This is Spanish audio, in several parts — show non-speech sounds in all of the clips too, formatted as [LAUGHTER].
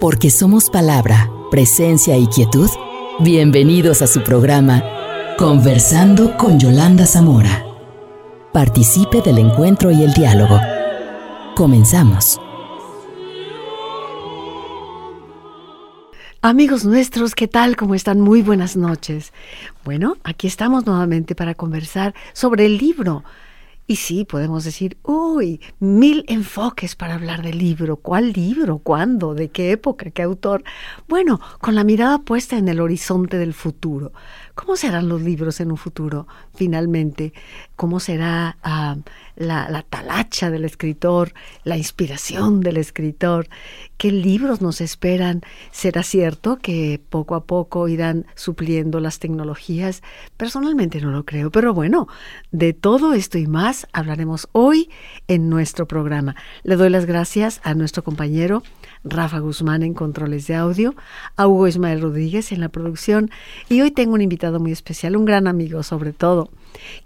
Porque somos palabra, presencia y quietud. Bienvenidos a su programa Conversando con Yolanda Zamora. Participe del encuentro y el diálogo. Comenzamos. Amigos nuestros, ¿qué tal? ¿Cómo están? Muy buenas noches. Bueno, aquí estamos nuevamente para conversar sobre el libro y sí, podemos decir, uy, mil enfoques para hablar del libro. ¿Cuál libro? ¿Cuándo? ¿De qué época? ¿Qué autor? Bueno, con la mirada puesta en el horizonte del futuro. ¿Cómo serán los libros en un futuro, finalmente? ¿Cómo será ah, la, la, talacha del escritor, la inspiración del escritor? ¿Qué libros nos esperan? ¿Será cierto que poco a poco irán supliendo las tecnologías? Personalmente no lo creo, pero bueno, de todo esto y más hablaremos hoy en nuestro programa. Le doy las gracias a nuestro compañero Rafa Guzmán en controles de audio, a Hugo Ismael Rodríguez en la producción y hoy tengo un invitado muy especial, un gran amigo sobre todo.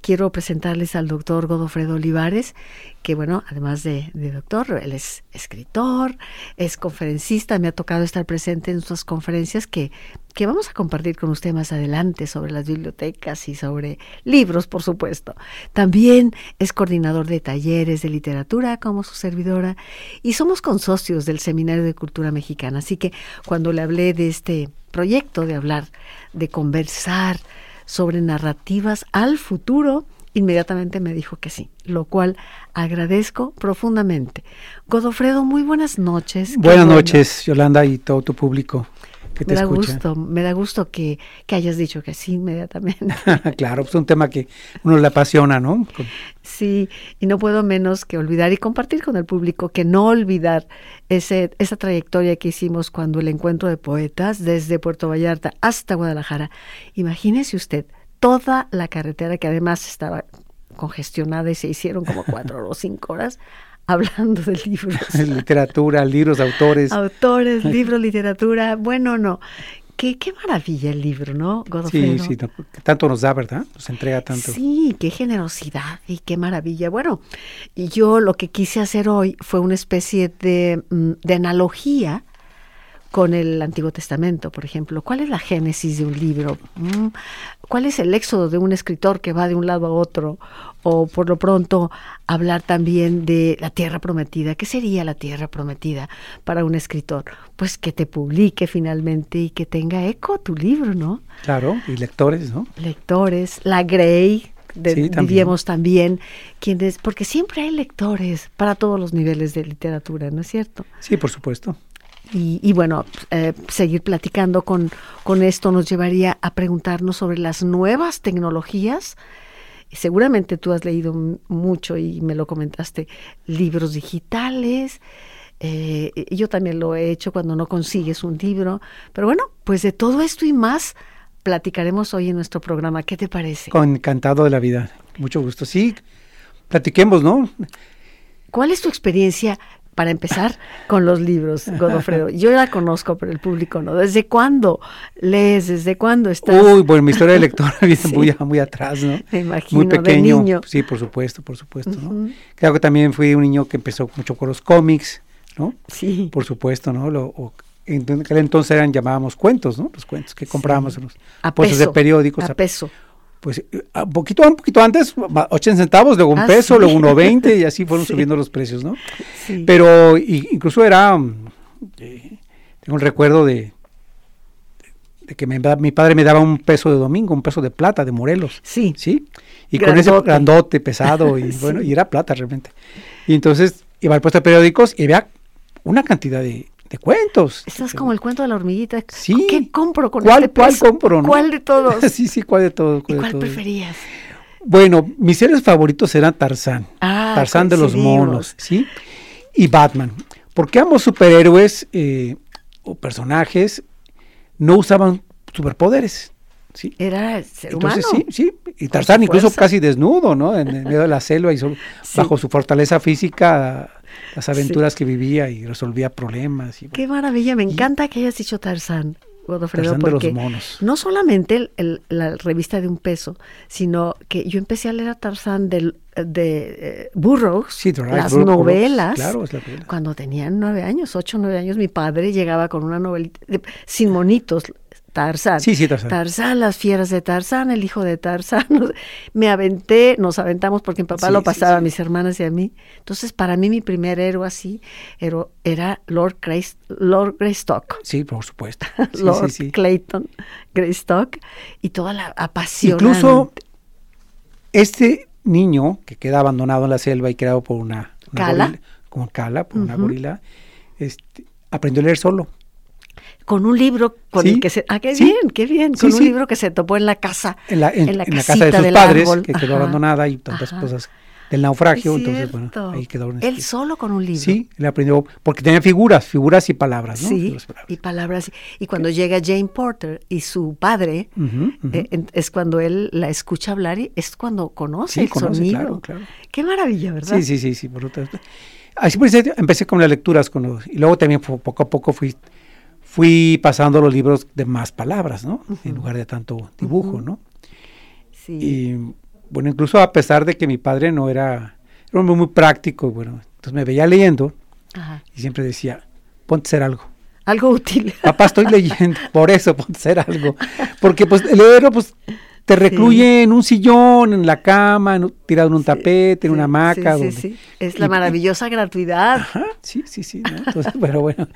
Quiero presentarles al doctor Godofredo Olivares, que bueno, además de, doctor, él es escritor, es conferencista, me ha tocado estar presente en sus conferencias que, que vamos a compartir con usted más adelante sobre las bibliotecas y sobre libros, por supuesto. También es coordinador de talleres de literatura como su servidora y somos consocios del Seminario de Cultura Mexicana. Así que cuando le hablé de este proyecto, de hablar, de conversar sobre narrativas al futuro, inmediatamente me dijo que sí, lo cual agradezco profundamente. Godofredo, muy buenas noches. Buenas noches, Yolanda, y todo tu público. Que te me da escucha. gusto, me da gusto que, que, hayas dicho que sí inmediatamente. [LAUGHS] claro, es pues un tema que uno le apasiona, ¿no? Sí, y no puedo menos que olvidar y compartir con el público que no olvidar ese, esa trayectoria que hicimos cuando el encuentro de poetas desde Puerto Vallarta hasta Guadalajara. Imagínese usted, toda la carretera que además estaba congestionada y se hicieron como cuatro o cinco horas [LAUGHS] hablando de libros. [LAUGHS] literatura, libros, autores. Autores, [LAUGHS] libros, literatura. Bueno, no. Qué, qué maravilla el libro, ¿no, Godofredo? Sí, sí, tanto nos da, ¿verdad? Nos entrega tanto. Sí, qué generosidad y qué maravilla. Bueno, y yo lo que quise hacer hoy fue una especie de, mm, de analogía con el Antiguo Testamento, por ejemplo. ¿Cuál es la génesis de un libro? Mm, ¿Cuál es el éxodo de un escritor que va de un lado a otro? O por lo pronto hablar también de la tierra prometida. ¿Qué sería la tierra prometida para un escritor? Pues que te publique finalmente y que tenga eco tu libro, ¿no? Claro, y lectores, ¿no? Lectores, la Grey, de, sí, también. también, quienes, porque siempre hay lectores para todos los niveles de literatura, ¿no es cierto? Sí, por supuesto. Y, bueno, eh, seguir platicando con, con esto nos llevaría a preguntarnos sobre las nuevas tecnologías. Seguramente tú has leído mucho y me lo comentaste, libros digitales. Eh, yo también lo he hecho cuando no consigues un libro. Pero bueno, pues de todo esto y más platicaremos hoy en nuestro programa. ¿Qué te parece? Con encantado de la vida. Mucho gusto. Sí, platiquemos, ¿no? ¿Cuál es tu experiencia para empezar con los libros, Godofredo. Yo la conozco, pero el público no. ¿Desde cuándo lees? ¿Desde cuándo estás? Uy, bueno, mi historia de lector [LAUGHS] viene muy, muy atrás, ¿no? Me imagino, muy pequeño. De niño. Sí, por supuesto, por supuesto, ¿no? Creo que también fui un niño que empezó mucho con los cómics, ¿no? Sí. Por supuesto, ¿no? Lo, o, en aquel entonces eran llamábamos cuentos, ¿no? Los cuentos que comprábamos en los a puestos peso, de periódicos. A, a peso pues un poquito, un poquito antes, 80 centavos, luego un Ah, peso, sí. luego uno veinte y así [LAUGHS] fueron Sí. subiendo los precios, ¿no? Sí. Pero y- incluso era, mm, eh, tengo un recuerdo de, de que me mi padre me daba un peso de domingo, un peso de plata de Morelos, Sí. ¿sí? Y con ese Grandote. [LAUGHS] pesado, y bueno, y era plata realmente. Y entonces iba al puesto de periódicos y había una cantidad de, de cuentos. Estás como el cuento de la hormiguita. Sí. ¿Qué compro con ¿Cuál- este cuál compro, no? ¿Cuál de todos? [LAUGHS] sí, sí, ¿cuál de todo? ¿Y cuál de cuál preferías? Bueno, mis series favoritos eran Tarzán. Ah, Tarzán de los monos, ¿sí? Y Batman. Porque ambos superhéroes eh, o personajes no usaban superpoderes, ¿sí? Era ser Entonces, humano. sí, sí. Y Tarzán incluso casi desnudo, ¿no? En, en medio de la selva y so- [LAUGHS] Sí. bajo su fortaleza física, las aventuras que vivía y resolvía problemas. Y, Qué maravilla, me encanta que hayas dicho Tarzán. Godofredo, Tarzán de los porque monos. no solamente el- el- la revista de un peso, sino que yo empecé a leer a Tarzán del- de eh, Burroughs, Sí, las Burroughs, novelas. claro, es la. Cuando tenían nueve años, ocho, nueve años, mi padre llegaba con una novelita de- sin monitos, Tarzán. Sí, sí, Tarzán. las fieras de Tarzán, el hijo de Tarzán. [LAUGHS] Me aventé, nos aventamos porque mi papá Sí, lo sí, pasaba a mis hermanas y a mí. Entonces, para mí, mi primer héroe así era, era Lord, Grace, Lord Greystock. Sí, por supuesto. [LAUGHS] Lord. Clayton Greystock y toda la apasión. Incluso este niño que queda abandonado en la selva y creado por una, una ¿Cala? gorila- Cala, por una gorila, este, aprendió a leer solo. Con un libro con Sí, el que se ah qué sí, bien qué bien sí, con un libro que se topó en la casa En la, en, en la en la casita casa de sus padres, árbol. que quedó Ajá. abandonada y tantas Ajá. cosas del naufragio. Es entonces, bueno, ahí quedaron él escritas. solo con un libro Sí, él aprendió, porque tenía figuras, figuras y palabras, ¿no? sí palabras. y palabras y cuando llega Jane Porter y su padre eh, es cuando él la escucha hablar y es cuando conoce Sí, el conoce, sonido claro, claro. qué maravilla verdad Sí, sí, sí, sí. Por otra- Así pues empecé con las lecturas con los- y luego también poco a poco fui fui pasando los libros de más palabras, ¿no? En lugar de tanto dibujo, ¿no? Sí. Y bueno, incluso a pesar de que mi padre no era, era un hombre muy práctico, bueno, entonces me veía leyendo Ajá. y siempre decía, ponte a hacer algo. algo útil Papá, estoy leyendo, por eso ponte a hacer algo. [LAUGHS] Porque pues el leer pues te recluye en un sillón, en la cama, en tirado en un tapete, en una hamaca. sí, sí, donde- sí. es la y- maravillosa gratuidad Ajá, sí, sí, sí. ¿no? [LAUGHS] Entonces, pero bueno.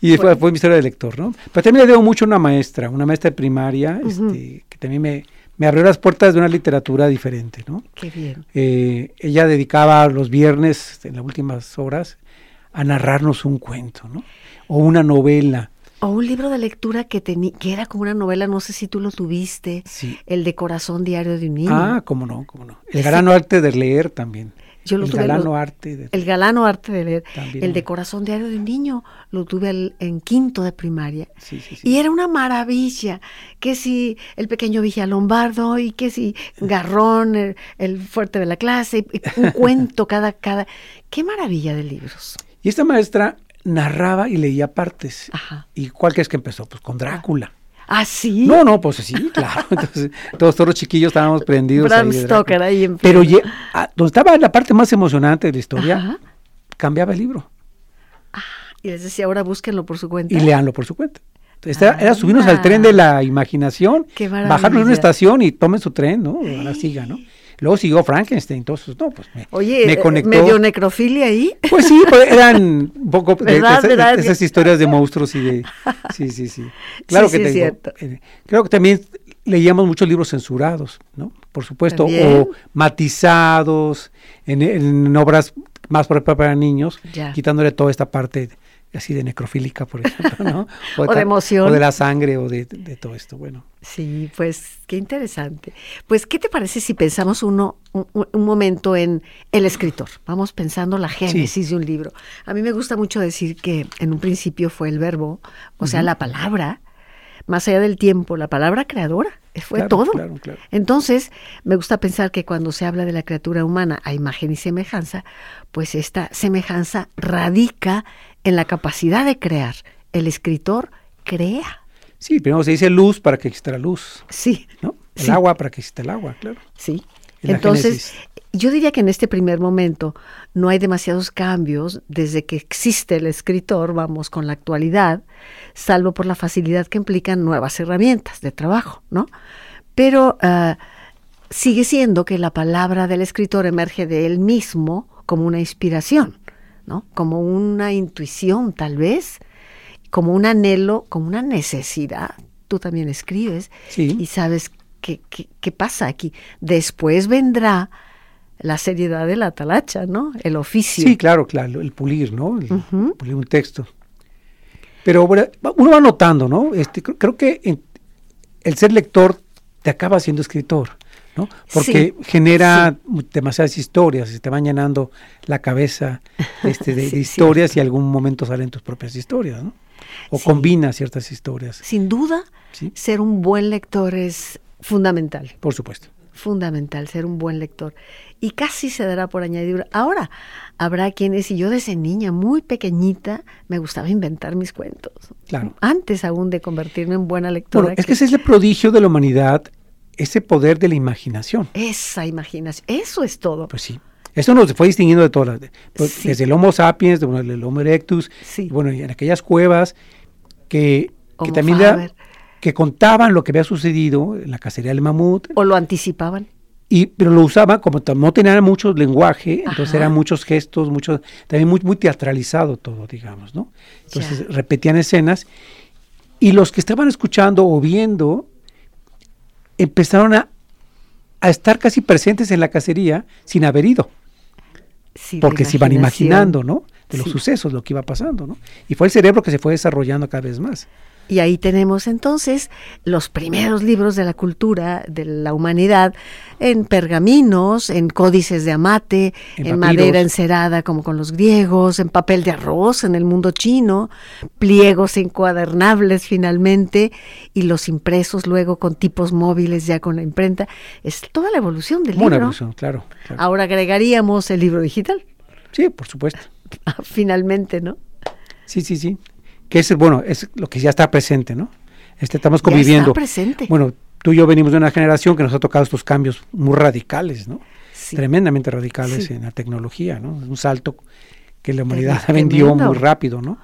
Y después fue mi historia de lector, ¿no? Pero también le debo mucho a una maestra, una maestra de primaria, este, que también me, me abrió las puertas de una literatura diferente, ¿no? qué bien Eh, ella dedicaba los viernes, en las últimas horas, a narrarnos un cuento, ¿no? O una novela. O un libro de lectura que, que era como una novela, no sé si tú lo tuviste, Sí. el de Corazón Diario de un Niño. Ah, cómo no, cómo no. El galano arte de leer también. Yo lo el tuve, galano lo- arte de... El galano arte de leer. También. El de Corazón Diario de un Niño lo tuve al- en quinto de primaria. Sí. Y era una maravilla, que si el pequeño Villalombardo y que si Garrón, el, el fuerte de la clase, y un [LAUGHS] cuento cada, cada... ¡Qué maravilla de libros! Y esta maestra narraba y leía partes. Ajá. ¿Y cuál crees que empezó? Pues con Drácula. ¿Ah, sí? No, no, pues sí, [LAUGHS] claro. Entonces, todos, todos los chiquillos estábamos prendidos. Bram ahí Stoker ahí en Pero ah, donde estaba la parte más emocionante de la historia, Ajá. cambiaba el libro Y les decía, ahora búsquenlo por su cuenta. y leanlo por su cuenta. Entonces, era, era subirnos al tren de la imaginación, bajarnos de una estación y tomen su tren, ¿no? Ahora siga, ¿no? Luego siguió Frankenstein, entonces, no, pues me, Oye, me eh, conectó. medio necrofilia ahí. Pues sí, pues eran un poco de- de esas historias de monstruos y de... Sí, sí, sí. [LAUGHS] Claro Sí, que sí, te digo, cierto. eh, creo que también leíamos muchos libros censurados, ¿no? Por supuesto, También. o matizados en, en obras más propias para niños, Ya. quitándole toda esta parte así de necrofílica, por [LAUGHS] ejemplo, ¿no? O de emoción. O de la sangre o de, de todo esto, bueno. Sí, pues qué interesante. Pues, ¿qué te parece si pensamos uno un, un momento en el escritor? Vamos pensando la génesis de un libro. A mí me gusta mucho decir que en un principio fue el verbo, o sea, la palabra, más allá del tiempo, la palabra creadora, eh, fue Claro, todo. claro, claro. Entonces, me gusta pensar que cuando se habla de la criatura humana a imagen y semejanza, pues esta semejanza radica en la capacidad de crear. El escritor crea. Sí, primero se dice luz para que exista la luz, Sí. ¿no? El Sí. agua para que exista el agua, claro. Sí. Entonces, yo diría que en este primer momento no hay demasiados cambios desde que existe el escritor, vamos, con la actualidad, salvo por la facilidad que implican nuevas herramientas de trabajo, ¿no? Pero ah, sigue siendo que la palabra del escritor emerge de él mismo como una inspiración, ¿no? Como una intuición, tal vez, como un anhelo, como una necesidad. Tú también escribes Sí. y sabes qué, qué- qué pasa aquí. Después vendrá la seriedad de la talacha, ¿no? El oficio. Sí, claro, claro, el pulir, ¿no? El pulir un texto. Pero bueno, uno va notando, ¿no? Este, cr- creo que en- el ser lector te acaba siendo escritor, ¿no? Porque Sí, genera demasiadas historias, se te van llenando la cabeza este, de, [LAUGHS] Sí, de historias y algún momento salen tus propias historias, ¿no? O Sí. combinas ciertas historias, Sin duda, ser un buen lector es fundamental. por supuesto. fundamental ser un buen lector. Y casi se dará por añadidura. Ahora, habrá quienes, y yo desde niña, muy pequeñita, me gustaba inventar mis cuentos. Claro. Antes aún de convertirme en buena lectora. Bueno, es que ese es el prodigio de la humanidad, ese poder de la imaginación. Esa imaginación, eso es todo. Pues sí. Eso nos fue distinguiendo de todas, las- pues, Sí. desde el Homo sapiens, de- bueno, el Homo erectus, Sí. y bueno, y en aquellas cuevas que, que también da- que contaban lo que había sucedido en la cacería del mamut, O lo anticipaban. y, pero lo usaban, como no tenían mucho lenguaje, entonces eran muchos gestos, muchos, también muy, muy teatralizado todo, digamos, ¿no? Entonces Ya. repetían escenas, y los que estaban escuchando o viendo empezaron a, a estar casi presentes en la cacería sin haber ido, Sí, porque se iban imaginando, ¿no? De los Sí. sucesos, lo que iba pasando, ¿no? Y fue el cerebro que se fue desarrollando cada vez más. Y ahí tenemos entonces los primeros libros de la cultura de la humanidad en pergaminos, en códices de amate, En madera encerada como con los griegos, en papel de arroz en el mundo chino, pliegos encuadernables finalmente y los impresos luego con tipos móviles ya con la imprenta. Es toda la evolución del una libro. evolución, claro. claro. Ahora agregaríamos el libro digital, Sí, por supuesto. [LAUGHS] finalmente, ¿no? Sí, sí, sí. Que es, bueno, es lo que ya está presente, ¿no? Este, estamos Ya está conviviendo. presente. Bueno, tú y yo venimos de una generación que nos ha tocado estos cambios muy radicales, ¿no? Sí. Tremendamente radicales Sí. en la tecnología, ¿no? Un salto que la humanidad vendió muy rápido, ¿no?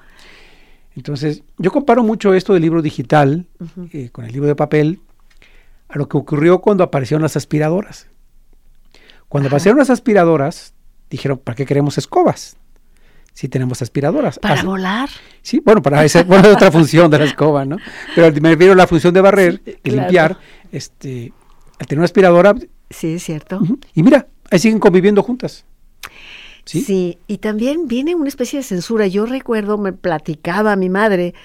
Entonces, yo comparo mucho esto del libro digital eh, con el libro de papel a lo que ocurrió cuando aparecieron las aspiradoras. Cuando Ajá. aparecieron las aspiradoras, dijeron, ¿para qué queremos escobas? Si tenemos aspiradoras. Para volar. Sí, bueno, para esa bueno, es otra función de la escoba, ¿no? [LAUGHS] Pero me refiero a la función de barrer, Sí, claro. limpiar, este, al tener una aspiradora, Sí, es cierto. y mira, ahí siguen conviviendo juntas. ¿Sí? Sí, y también viene una especie de censura. Yo recuerdo, me platicaba mi madre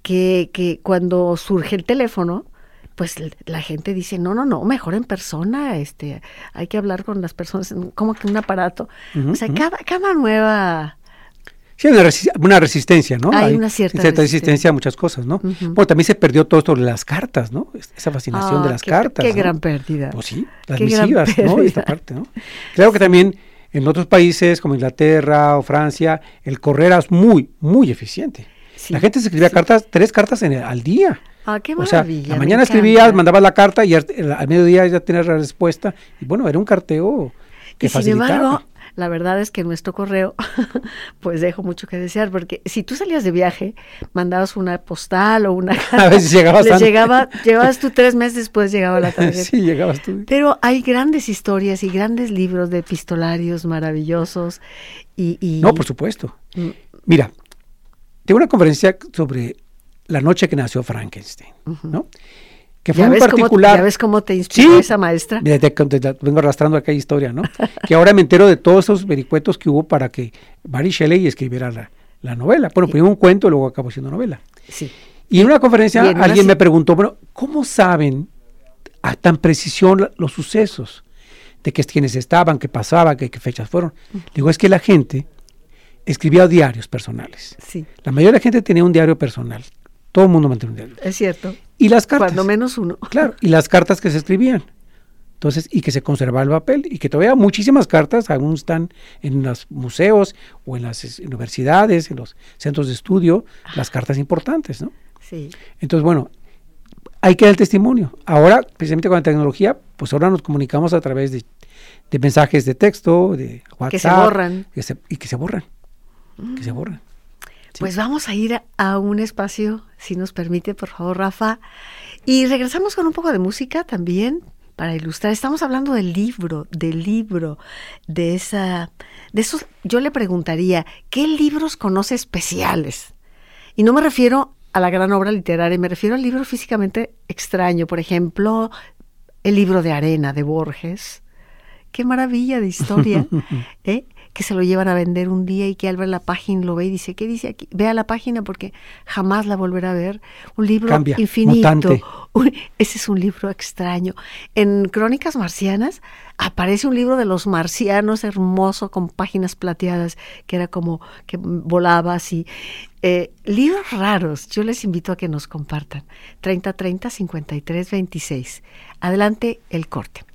que, que cuando surge el teléfono, pues la gente dice, no, no, no, mejor en persona, este, hay que hablar con las personas, como que un aparato. O sea, cada, cada nueva... Sí, hay una, resi- una resistencia, ¿no? Hay una cierta resistencia. resistencia. a muchas cosas, ¿no? Ujú. Bueno, también se perdió todo esto de las cartas, ¿no? Es- Esa fascinación de Ah, las qué- cartas. Qué ¿no? gran pérdida. Pues sí, las Qué misivas, ¿no? Esta parte, ¿no? Claro que también en otros países como Inglaterra o Francia, el correo era muy, muy eficiente. Sí, La gente se escribía sí. cartas, tres cartas en el- al día. Ah, qué O sea, maravilla. la mañana escribías, mandabas la carta y al, al mediodía ya tenías la respuesta. Y bueno, era un carteo que Y sin embargo, la verdad es que nuestro correo, [LAUGHS] pues dejo mucho que desear, porque si tú salías de viaje, mandabas una postal o una [LAUGHS] A veces llegabas les llegaba, llevabas tú tres meses después llegaba la [LAUGHS] tarjeta. sí, llegabas tú. Pero hay grandes historias y grandes libros de epistolarios maravillosos y, y- No, por supuesto. Mm, Mira, tengo una conferencia sobre la noche que nació Frankenstein, ¿no? Que fue ¿Ya muy ves, cómo, particular. ya ves cómo te inspiró Sí. esa maestra? Mira, te- te- te- vengo arrastrando aquella historia, ¿no? que ahora me entero de todos esos vericuetos que hubo para que Mary Shelley escribiera la, la novela. Bueno, primero un cuento, luego acabó siendo novela. Sí. Y en una conferencia Y en alguien me preguntó, bueno, ¿cómo saben a tan precisión los sucesos? De que quiénes estaban, qué pasaba, qué, qué fechas fueron. Digo, es que la gente escribía diarios personales. Sí, La mayoría de la gente tenía un diario personal. Todo el mundo mantenía un diario. es cierto. Y las cartas. Cuando menos uno. [LAUGHS] Claro, y las cartas que se escribían. Entonces, y que se conservaba el papel, y que todavía muchísimas cartas aún están en los museos o en las es- universidades, en los centros de estudio, las cartas importantes, ¿no? Sí. Entonces, bueno, ahí queda el testimonio. Ahora, precisamente con la tecnología, pues ahora nos comunicamos a través de, de mensajes de texto, de WhatsApp. Que se borran. que se- y que se borran. Que se borran. Sí. Pues vamos a ir a, a un espacio, si nos permite, por favor, Rafa. Y regresamos con un poco de música también para ilustrar. Estamos hablando del libro, del libro, de esa, de esos. Yo le preguntaría, ¿qué libros conoce especiales? Y no me refiero a la gran obra literaria, me refiero al libro físicamente extraño. Por ejemplo, el libro de arena de Borges. Qué maravilla de historia, [LAUGHS] ¿eh? Que se lo llevan a vender un día y que al ver la página lo ve y dice, ¿qué dice aquí? Vea la página porque jamás la volverá a ver. Un libro Cambia, infinito. [LAUGHS] Un- ese es un libro extraño. En Crónicas Marcianas aparece un libro de los marcianos hermoso con páginas plateadas que era como que volaba así. Eh, libros raros, yo les invito a que nos compartan. 30 30 53 26. Adelante el corte.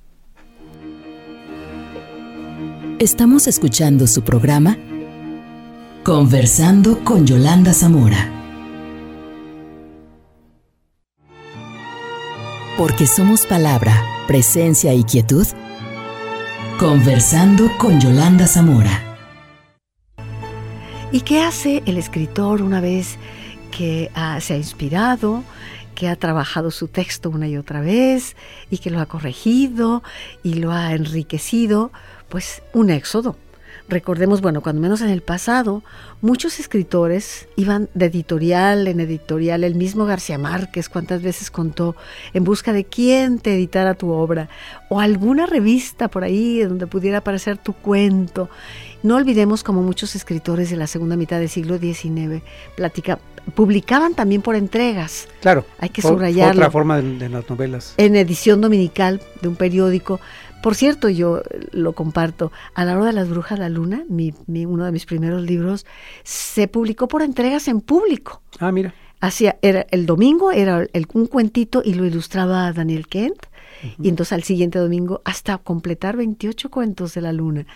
Estamos escuchando su programa Conversando con Yolanda Zamora. Porque somos palabra, presencia y quietud. Conversando con Yolanda Zamora. ¿Y qué hace el escritor una vez que ah, se ha inspirado, que ha trabajado su texto una y otra vez y que lo ha corregido y lo ha enriquecido? Pues un éxodo. Recordemos, bueno, cuando menos en el pasado, muchos escritores iban de editorial en editorial, el mismo García Márquez cuántas veces contó, en busca de quién te editara tu obra, o alguna revista por ahí donde pudiera aparecer tu cuento. No olvidemos como muchos escritores de la segunda mitad del siglo XIX platica, publicaban también por entregas. Claro. Hay que subrayarlo. Otra forma de, de, las novelas. En edición dominical de un periódico. Por cierto, yo lo comparto. A la hora de las brujas la luna, mi, mi, uno de mis primeros libros, se publicó por entregas en público. Ah, mira. Hacía, era, el domingo era el, un cuentito y lo ilustraba Daniel Kent. Uh -huh. Y entonces al siguiente domingo hasta completar 28 cuentos de la luna.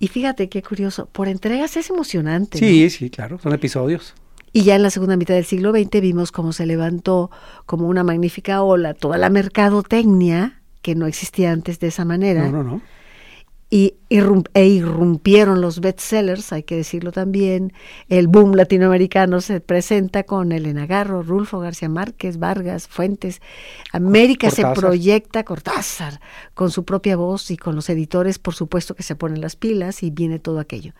Y fíjate qué curioso, por entregas es emocionante. Sí, ¿no? sí, claro, son episodios. Y ya en la segunda mitad del siglo XX vimos cómo se levantó como una magnífica ola toda la mercadotecnia, que no existía antes de esa manera. No, no, no. Y irrum e irrumpieron los bestsellers, hay que decirlo también. El boom latinoamericano se presenta con Elena Garro, Rulfo García Márquez, Vargas, Fuentes. América Cortázar. se proyecta, Cortázar, con su propia voz y con los editores, por supuesto que se ponen las pilas y viene todo aquello.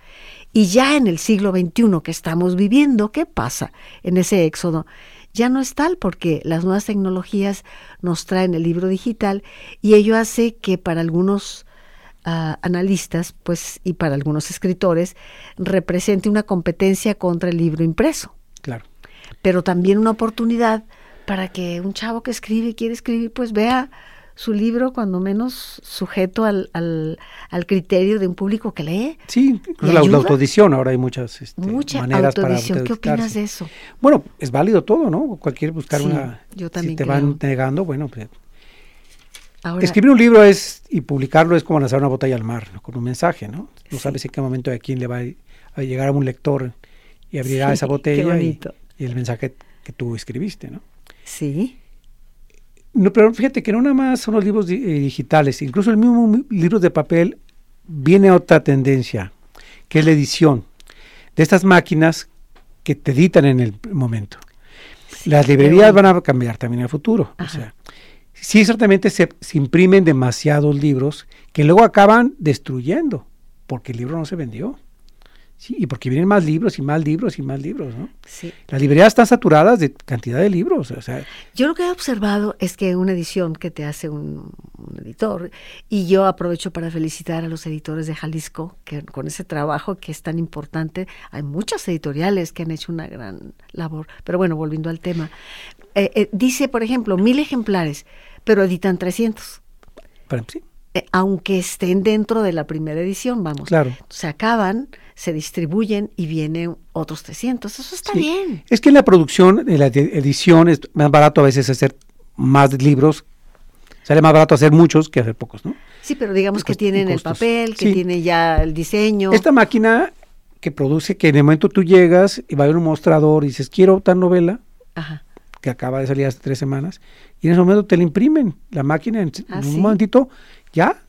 Y ya en el siglo XXI que estamos viviendo, ¿qué pasa en ese éxodo? Ya no es tal porque las nuevas tecnologías nos traen el libro digital y ello hace que para algunos uh, analistas pues, y para algunos escritores represente una competencia contra el libro impreso. Claro. Pero también una oportunidad para que un chavo que escribe y quiere escribir pues vea su libro cuando menos sujeto al, al, al, criterio de un público que lee. Sí, la, la, autoedición, ahora hay muchas este, Mucha maneras autoedición. para ¿Qué opinas de eso? Bueno, es válido todo, ¿no? Cualquier buscar sí, una... Yo también si te creo. van negando, bueno, pues... Ahora, Escribir un libro es y publicarlo es como lanzar una botella al mar, ¿no? con un mensaje, ¿no? No Sí. sabes en qué momento a quién le va a llegar a un lector y abrirá Sí, esa botella y, y el mensaje que tú escribiste, ¿no? Sí, No, pero fíjate que no nada más son los libros di- eh, digitales, incluso el mismo mi- libro de papel viene otra tendencia, que es la edición de estas máquinas que te editan en el momento. sí, Las librerías van a cambiar también en el futuro. O sea, sí, ciertamente se, se imprimen demasiados libros que luego acaban destruyendo, porque el libro no se vendió. Sí, y porque vienen más libros y más libros y más libros, ¿no? sí. Las librerías están saturadas de cantidad de libros. O sea, Yo lo que he observado es que una edición que te hace un, un editor, y yo aprovecho para felicitar a los editores de Jalisco, que con ese trabajo que es tan importante, hay muchas editoriales que han hecho una gran labor. Pero bueno, volviendo al tema, eh, eh, dice, por ejemplo, mil ejemplares, pero editan 300. para- sí, eh, aunque estén dentro de la primera edición, vamos. claro. Se acaban, se distribuyen y vienen otros 300. Eso está Sí. bien. Es que en la producción, en la ed- edición, es más barato a veces hacer más libros. Sale más barato hacer muchos que hacer pocos, ¿no? Sí, pero digamos que tienen el papel, que Sí. tiene ya el diseño. Esta máquina que produce que en el momento tú llegas y va a haber un mostrador y dices, quiero tal novela, Ajá. Que acaba de salir hace tres semanas, y en ese momento te la imprimen, la máquina, en, ¿Ah, en sí? un momentito, ya,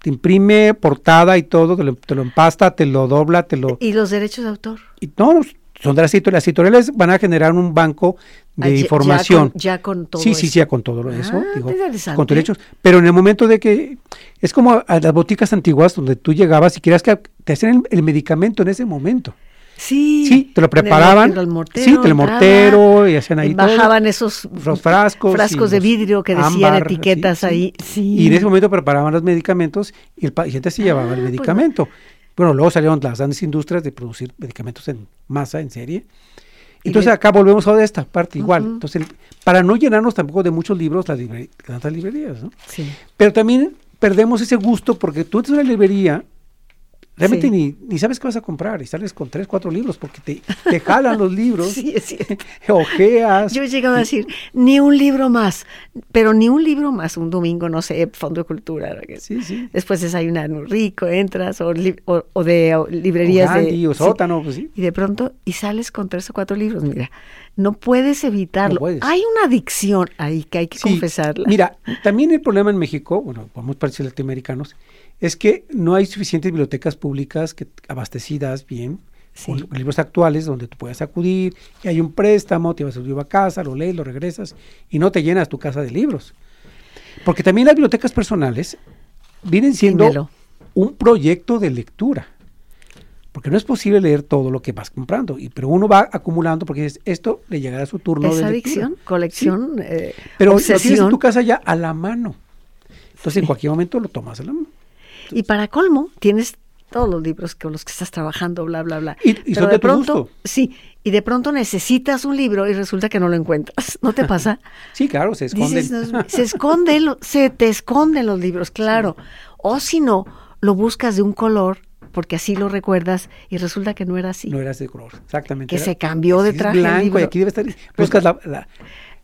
te imprime portada y todo, te lo, te lo empasta, te lo dobla, te lo... ¿Y los derechos de autor? Y no, son de las editoriales, las editoriales van a generar un banco de Ah, ya- información. Ya con, ya con todo sí, sí, eso. sí, ya con todo eso, Ah, digo, con derechos. Pero en el momento de que es como a las boticas antiguas donde tú llegabas y querías que te hacían el, el medicamento en ese momento. Sí. Sí, te lo el preparaban. el mortero, sí, entraba, mortero y hacían ahí todo. Bajaban esos los frascos. frascos de vidrio que decían etiquetas sí, ahí. Sí. Y en ese momento preparaban los medicamentos y el paciente se llevaba Ah, el pues medicamento. bueno, luego salieron las grandes industrias de producir medicamentos en masa, en serie. Entonces acá volvemos a esta parte igual. Entonces, para no llenarnos tampoco de muchos libros, las libre- tantas librerías, ¿no? Sí. Pero también perdemos ese gusto porque tú entras a una librería, Realmente Sí. ni, ni sabes qué vas a comprar y sales con tres, cuatro libros porque te, te jalan los libros, [LAUGHS] Sí, es [LAUGHS] ojeas. Yo he llegado a decir, ni un libro más, pero ni un libro más, un domingo, no sé, Fondo de Cultura. Sí, sí. Después desayunar muy rico, entras, o, li- o- o de o librerías de... O sótano, pues sí. y de pronto, y sales con tres o cuatro libros, mira, no puedes evitarlo. No puedes. Hay una adicción ahí que hay que confesarla. Mira, también el problema en México, bueno, vamos parecer latinoamericanos, es que no hay suficientes bibliotecas públicas que, abastecidas bien, Sí. con libros actuales donde tú puedas acudir, y hay un préstamo, te vas a libro a casa, lo lees, lo regresas, y no te llenas tu casa de libros. Porque también las bibliotecas personales vienen siendo Dímelo. un proyecto de lectura. Porque no es posible leer todo lo que vas comprando, y, pero uno va acumulando porque dices, esto le llegará a su turno ¿Es de adicción? lectura. ¿Colección? eh, Pero lo tienes en obsesión. tu casa ya a la mano. Entonces en cualquier momento lo tomas a la mano. Y para colmo, tienes todos los libros con los que estás trabajando, bla, bla, bla. Y- y Pero son de pronto, gusto. sí, y de pronto necesitas un libro y resulta que no lo encuentras. ¿No te pasa? [LAUGHS] Sí, claro, se esconden. Dices, "No, se esconden, lo- se te esconden los libros, claro. O si no, lo buscas de un color porque así lo recuerdas y resulta que no era así. no era ese color, exactamente. Que era- se cambió de traje el blanco y aquí debe estar. Buscas la, la-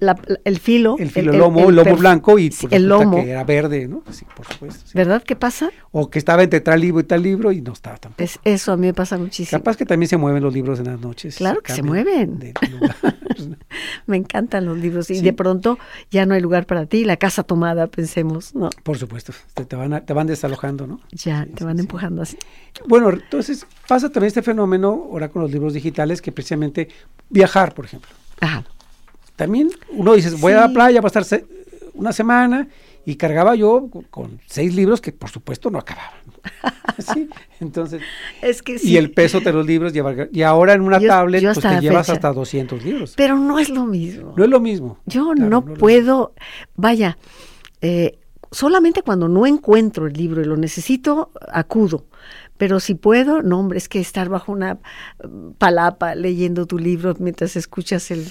La- el filo, el filo, el lomo, el, lomo blanco y pues, el lomo, que era verde, ¿no? Sí, por supuesto. sí. ¿verdad? ¿Qué pasa? O que estaba entre tal libro y tal libro y no estaba tampoco. Es, eso a mí me pasa muchísimo. Capaz que también se mueven los libros en las noches. Claro que se mueven. de. [LAUGHS] Me encantan los libros y Sí. de pronto ya no hay lugar para ti, la casa tomada, pensemos, ¿no? por supuesto, te, te van a- te van desalojando, ¿no? Ya Sí, te van empujando así. Bueno, entonces pasa también este fenómeno ahora con los libros digitales que precisamente viajar, por ejemplo. Ajá. También uno dice, voy a la playa, va a estar se- una semana y cargaba yo con- seis libros que por supuesto no acababan. [LAUGHS] Sí, entonces, Es que sí. y el peso de los libros, llevar, y ahora en una Yo- tablet yo pues te llevas fecha. hasta 200 libros. Pero no es lo mismo. no es lo mismo. Yo Claro, no lo puedo, vaya, eh, solamente cuando no encuentro el libro y lo necesito, acudo. Pero si puedo, no, hombre, es que estar bajo una mm, palapa leyendo tu libro mientras escuchas el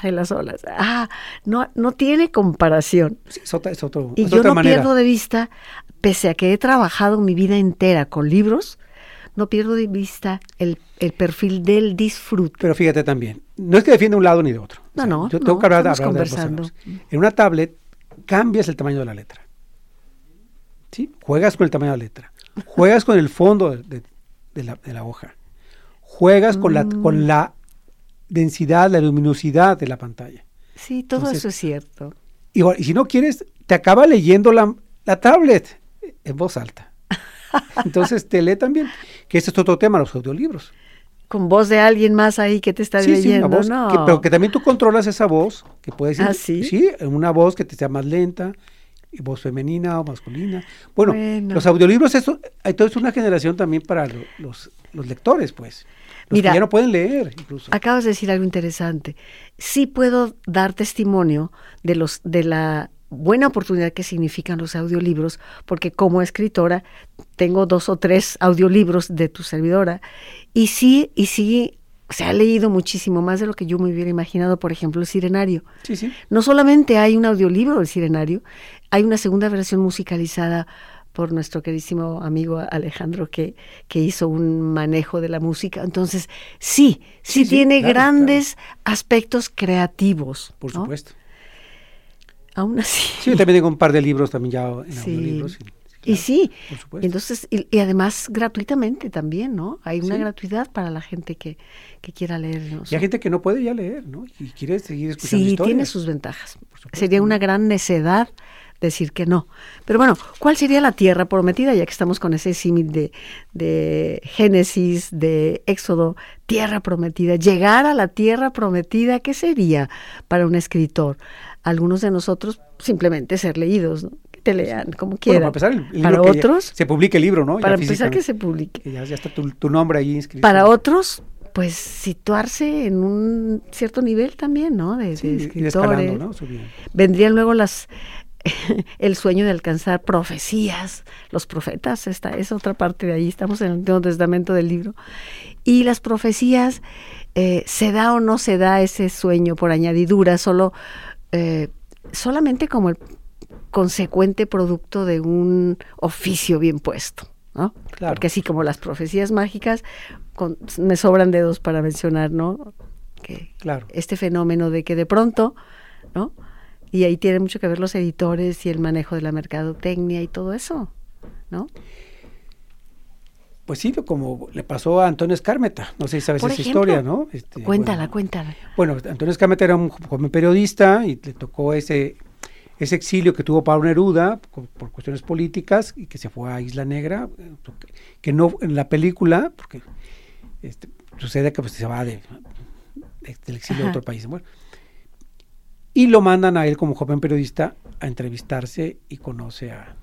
[LAUGHS] de las olas, ah, no, no tiene comparación. Sí, es otra, es otro- Y es yo otra no manera. pierdo de vista, pese a que he trabajado mi vida entera con libros, no pierdo de vista el, el perfil del disfrute. Pero fíjate también, no es que defienda un lado ni de otro. No, no, Yo no, tengo que hablar, hablar de conversando. lados. En una tablet cambias el tamaño de la letra. ¿Sí? Juegas con el tamaño de la letra. Juegas con el fondo de, de- de la, de la hoja. Juegas con, la, Mm. con la densidad, la luminosidad de la pantalla. Sí, todo Entonces, eso es cierto. Y, y si no quieres, te acaba leyendo la, la tablet en voz alta. [LAUGHS] Entonces te lee también, que este es otro tema, los audiolibros. Con voz de alguien más ahí que te está Sí, sí, leyendo, voz no. que- pero que también tú controlas esa voz, que puede ser, ¿Ah, sí? una voz que te sea más lenta, voz femenina o masculina. Bueno, Bueno. los audiolibros, eso, entonces es una generación también para lo- los, los lectores, pues. Los Mira, que ya no pueden leer, incluso. Acabas de decir algo interesante. Sí puedo dar testimonio de los de la buena oportunidad que significan los audiolibros, porque como escritora tengo dos o tres audiolibros de tu servidora y sí y sí se ha leído muchísimo más de lo que yo me hubiera imaginado, por ejemplo, el Sirenario. Sí, sí. No solamente hay un audiolibro del Sirenario, hay una segunda versión musicalizada por nuestro queridísimo amigo Alejandro que, que hizo un manejo de la música. Entonces, sí, sí, Sí, sí, tiene claro, grandes aspectos creativos. Por ¿no? supuesto. Aún así. Sí, yo también tengo un par de libros también ya en Sí. audiolibros. Y sí, por entonces, y, y además gratuitamente también, ¿no? Hay una Sí. gratuidad para la gente que, que quiera leer. ¿no? Y hay gente que no puede ya leer, ¿no? Y quiere seguir escuchando Sí, historias. tiene sus ventajas. supuesto. Sería una gran necedad decir que no. Pero bueno, ¿cuál sería la tierra prometida? Ya que estamos con ese símil de, de Génesis, de Éxodo, tierra prometida. Llegar a la tierra prometida, ¿qué sería para un escritor? Algunos de nosotros simplemente ser leídos, ¿no? que te lean como Bueno, quieran. para empezar, el, para libro ya- otros, se publique el libro, ¿no? Ya para empezar que se publique. Que ya, ya está tu, tu nombre ahí inscrito. Para otros, pues situarse en un cierto nivel también, ¿no? De, Sí, de ir escritores. escalando, ¿no? Vendrían luego las [LAUGHS] el sueño de alcanzar profecías, los profetas, esta es otra parte de ahí, estamos en el Antiguo Testamento del libro. Y las profecías, eh, ¿se da o no se da ese sueño por añadidura? Solo, eh, solamente como el consecuente producto de un oficio bien puesto. ¿no? Claro. Porque así como las profecías mágicas, con- me sobran dedos para mencionar, ¿no? Que Claro. este fenómeno de que de pronto, ¿no? Y ahí tiene mucho que ver los editores y el manejo de la mercadotecnia y todo eso, ¿no? Pues sí, como le pasó a Antonio Escármeta. No sé si sabes Por esa ejemplo, historia, ¿no? Este, cuéntala, bueno, cuéntala. Bueno, Antonio Escármeta era un joven periodista y le tocó ese, ese exilio que tuvo Pablo Neruda por cuestiones políticas y que se fue a Isla Negra, que- que no en la película, porque este, sucede que pues, se va de, de- del exilio a Ajá. otro país. Bueno, y lo mandan a él como joven periodista a entrevistarse y conoce a,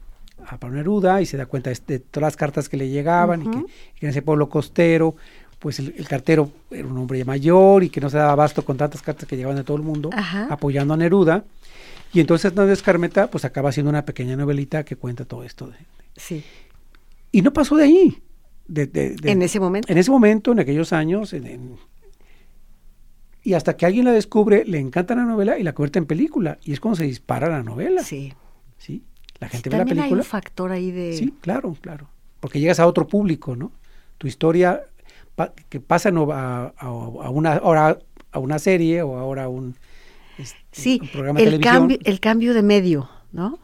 a Pablo Neruda y se da cuenta de, de todas las cartas que le llegaban y, que, Ujú. y que en ese pueblo costero, pues el, el cartero era un hombre mayor y que no se daba abasto con tantas cartas que llegaban de todo el mundo Ajá. apoyando a Neruda. Y entonces Hernández Carmeta pues acaba haciendo una pequeña novelita que cuenta todo esto. de- Sí. y no pasó de ahí. de- de- de- En ese momento. En ese momento, en aquellos años. en- en- y hasta que alguien la descubre, le encanta la novela y la convierte en película. Y es cuando se dispara la novela. Sí. ¿sí? La gente Sí, ve la también hay película. un factor ahí de... Sí, claro, claro. Porque llegas a otro público, ¿no? Tu historia pa- que pasa a, a- a una ahora a una serie o ahora a un, este, Sí, un programa de el televisión. cambio, el cambio de medio, ¿no?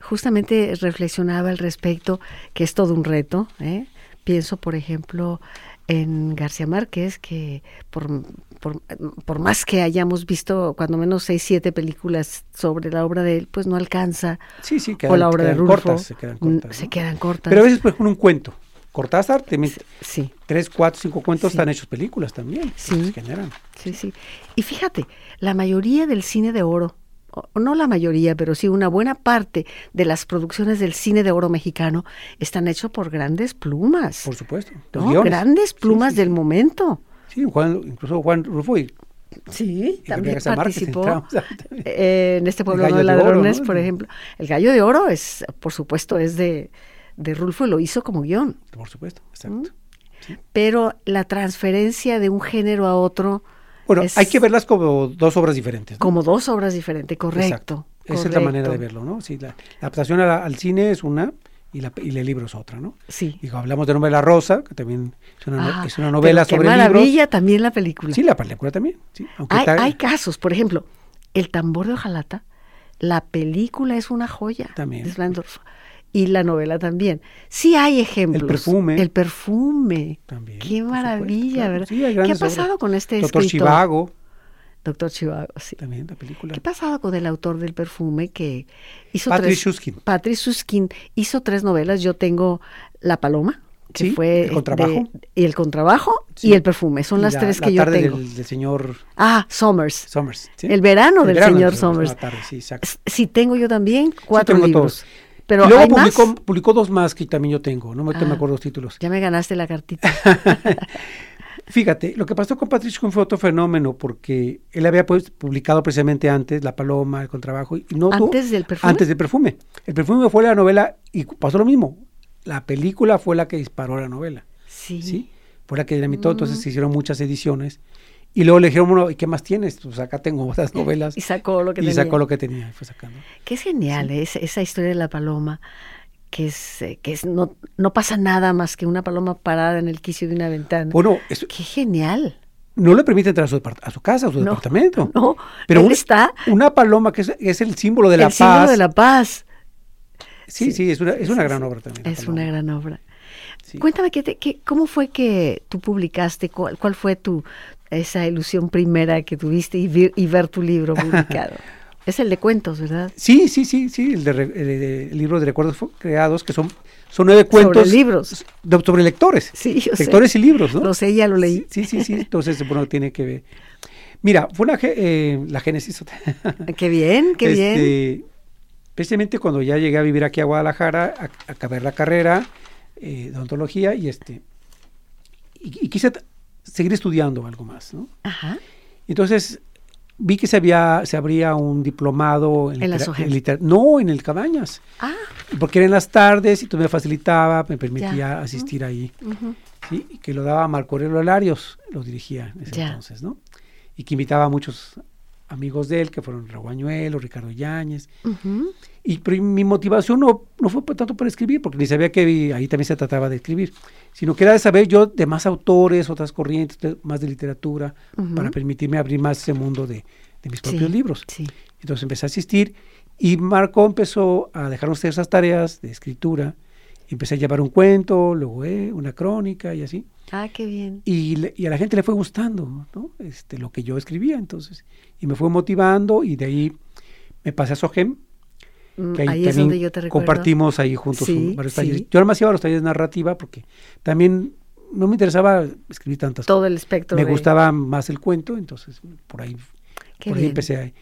Justamente reflexionaba al respecto, que es todo un reto. ¿eh? Pienso, por ejemplo, en García Márquez, que por, por, por más que hayamos visto cuando menos seis, siete películas sobre la obra de él, pues no alcanza. Sí, sí, o quedan, la obra de Rulfo. cortas, se quedan mm, cortas. se ¿no? quedan cortas. Pero a veces, por ejemplo, un cuento. Cortázar, también, Sí, tres, cuatro, cinco cuentos Sí. están hechos películas también. Sí. Se generan. sí, sí. Y fíjate, la mayoría del cine de oro, o no la mayoría, pero sí una buena parte de las producciones del cine de oro mexicano están hechos por grandes plumas. Por supuesto. Los ¿no? guiones. Grandes plumas sí, del momento. Sí, Juan, incluso Juan Rufo y, Sí, y también Márquez participó eh, en este pueblo de Oro, ladrones, ¿no? por ejemplo. El gallo de oro es, por supuesto, es de, de Rulfo y lo hizo como guion. Por supuesto, exacto. Pero la transferencia de un género a otro Bueno, es hay que verlas como dos obras diferentes. ¿no? como dos obras diferentes, correcto. Esa es la manera de verlo, ¿no? Sí, la, la adaptación la- al cine es una y, la, y el libro es otra, ¿no? Sí. Digo, hablamos de novela rosa, que también es una, Ah, es una novela pero sobre qué libros. maravilla también la película. Sí, la película también. Sí, hay, está- hay casos, por ejemplo, El tambor de hojalata, la película es una joya. También. de Slandorf, y la novela también. Sí hay ejemplos. perfume. El perfume. También, Qué maravilla, supuesto, claro. ¿verdad? Sí, hay ¿Qué ha pasado obras. con este Doctor escritor? Chivago, Doctor Chivago, sí. también la película. ¿Qué ha pasado con el autor del perfume que hizo Patrick tres... Schutzkin. Patrick Suskin hizo tres novelas. Yo tengo La Paloma, que Sí, fue El Contrabajo. de- y el contrabajo Sí. y el perfume. Son las la- tres la que yo tengo. Del, del señor Ah, Somers. Summers. ¿sí? El verano del señor Summers. tarde, sí, exacto. Sí, tengo yo también cuatro tengo libros. todos. Pero y luego ¿hay más? publicó, dos más que también yo tengo, no me, no me Ah. acuerdo los títulos. Ya me ganaste la cartita. [LAUGHS] Fíjate, lo que pasó con Patricio fue otro fenómeno, porque él había pues, publicado precisamente antes La Paloma, El Contrabajo, y no tuvo- ¿Antes del perfume? Antes del perfume. El perfume fue la novela y pasó lo mismo. La película fue la que disparó la novela, Sí. ¿sí? Fue la que dinamitó, entonces Mm. se hicieron muchas ediciones. Y luego le dijeron, bueno, ¿y qué más tienes? Pues acá tengo otras [LAUGHS] novelas. Y sacó lo que y tenía. sacó lo que tenía, y fue sacando. Que es genial, ¿eh? Esa- esa historia de la paloma, que es, eh, que es no, no pasa nada más que una paloma parada en el quicio de una ventana. Bueno, Qué genial. no le permite entrar a su, a su casa, a su No, departamento. No, Pero un- está Una paloma que es, es el símbolo de la el símbolo paz. de la paz. Sí, Sí, sí, es una, es una gran obra también. Es paloma. una gran obra. Sí. Cuéntame, ¿qué te- qué- ¿cómo fue que tú publicaste? ¿Cuál, cuál fue tu esa ilusión primera que tuviste y, vi- y ver tu libro publicado? [LAUGHS] es el de cuentos, ¿verdad? Sí, sí, sí, sí, el, de, el de- el libro de recuerdos creados, que son, son nueve cuentos. Sobre libros. de- sobre lectores. Sí, yo sé. lectores y libros, ¿no? Lo sé, ya lo leí. Sí, sí, sí, entonces, bueno, tiene que ver. Mira, fue ge- eh, la génesis. [LAUGHS] Qué bien, qué bien. Este, Precisamente cuando ya llegué a vivir aquí a Guadalajara, a, a acabar la carrera eh, de odontología y este y, y quise seguir estudiando algo más, ¿no? Ajá. Entonces vi que se había se abría un diplomado En la litera- SOGEM. liter- no en el Cabañas, Ah, porque era en las tardes y tú me facilitaba, me permitía Ya. asistir ahí. ¿sí? Y que lo daba Marco Aurelio Larios, lo dirigía en ese Ya. entonces, ¿no? Y que invitaba a muchos amigos de él, que fueron Raúl o Ricardo Yáñez. Ujú. Y pero mi motivación no, no fue tanto por escribir, porque ni sabía que ahí también se trataba de escribir, sino que era de saber yo de más autores, otras corrientes, de- más de literatura, Ujú. para permitirme abrir más ese mundo de, de mis propios Sí, libros. Sí. Entonces empecé a asistir y Marco empezó a dejarnos hacer esas tareas de escritura. Empecé a llevar un cuento, luego eh, una crónica y así. Ah, qué bien. Y, y a la gente le fue gustando ¿no? este, lo que yo escribía entonces. Y me fue motivando y de ahí me pasé a Sogem. Mm, Que ahí, ahí es donde yo te recuerdo. compartimos ahí juntos Sí, un- varios sí. talleres. Yo además iba a los talleres de narrativa porque también no me interesaba escribir tantas todo el espectro. Me de- gustaba más el cuento, entonces por ahí, Qué por ahí bien. empecé a,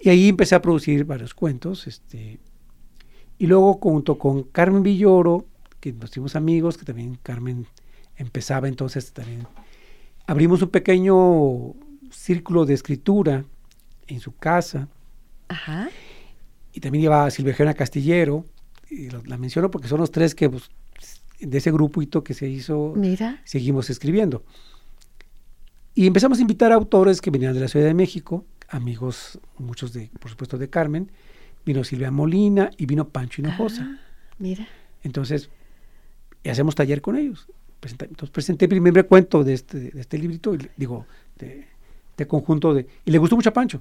y ahí empecé a producir varios cuentos, este y luego junto con Carmen Villoro, que nos hicimos amigos, que también Carmen empezaba entonces también abrimos un pequeño círculo de escritura en su casa Ajá. y también lleva a Silvia Castillero, y lo- la menciono porque son los tres que pues, de ese grupito que se hizo Mira. seguimos escribiendo. Y empezamos a invitar a autores que venían de la Ciudad de México, amigos, muchos de, por supuesto, de Carmen. Vino Silvia Molina y vino Pancho Hinojosa. Ah, mira. Entonces, y hacemos taller con ellos. Presenta- Entonces presenté el primer cuento de este, de este librito, y le- digo, de, de conjunto de... Y le gustó mucho a Pancho.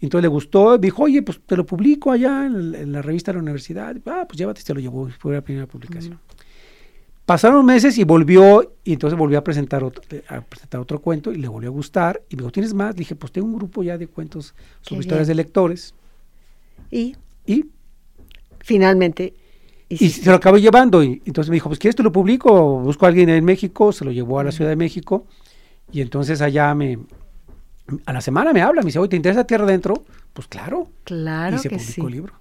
Y entonces le gustó, dijo, oye, pues te lo publico allá en, la- en la revista de la universidad. Ah, pues llévate, se lo llevó, fue la primera publicación. Pasaron meses y volvió, y entonces volvió a presentar, otro, a presentar otro cuento y le volvió a gustar. Y me dijo, ¿tienes más? Le dije, pues tengo un grupo ya de cuentos sobre Qué historias bien. de lectores. Y Y, finalmente. y se lo acabó llevando. Y entonces me dijo, pues ¿quieres te lo publico? Busco a alguien en México, se lo llevó a la Ciudad de México. Y entonces allá me, a la semana me habla, me dice, oye, ¿te interesa Tierra Adentro? Pues claro. Claro y se que publicó sí. el libro.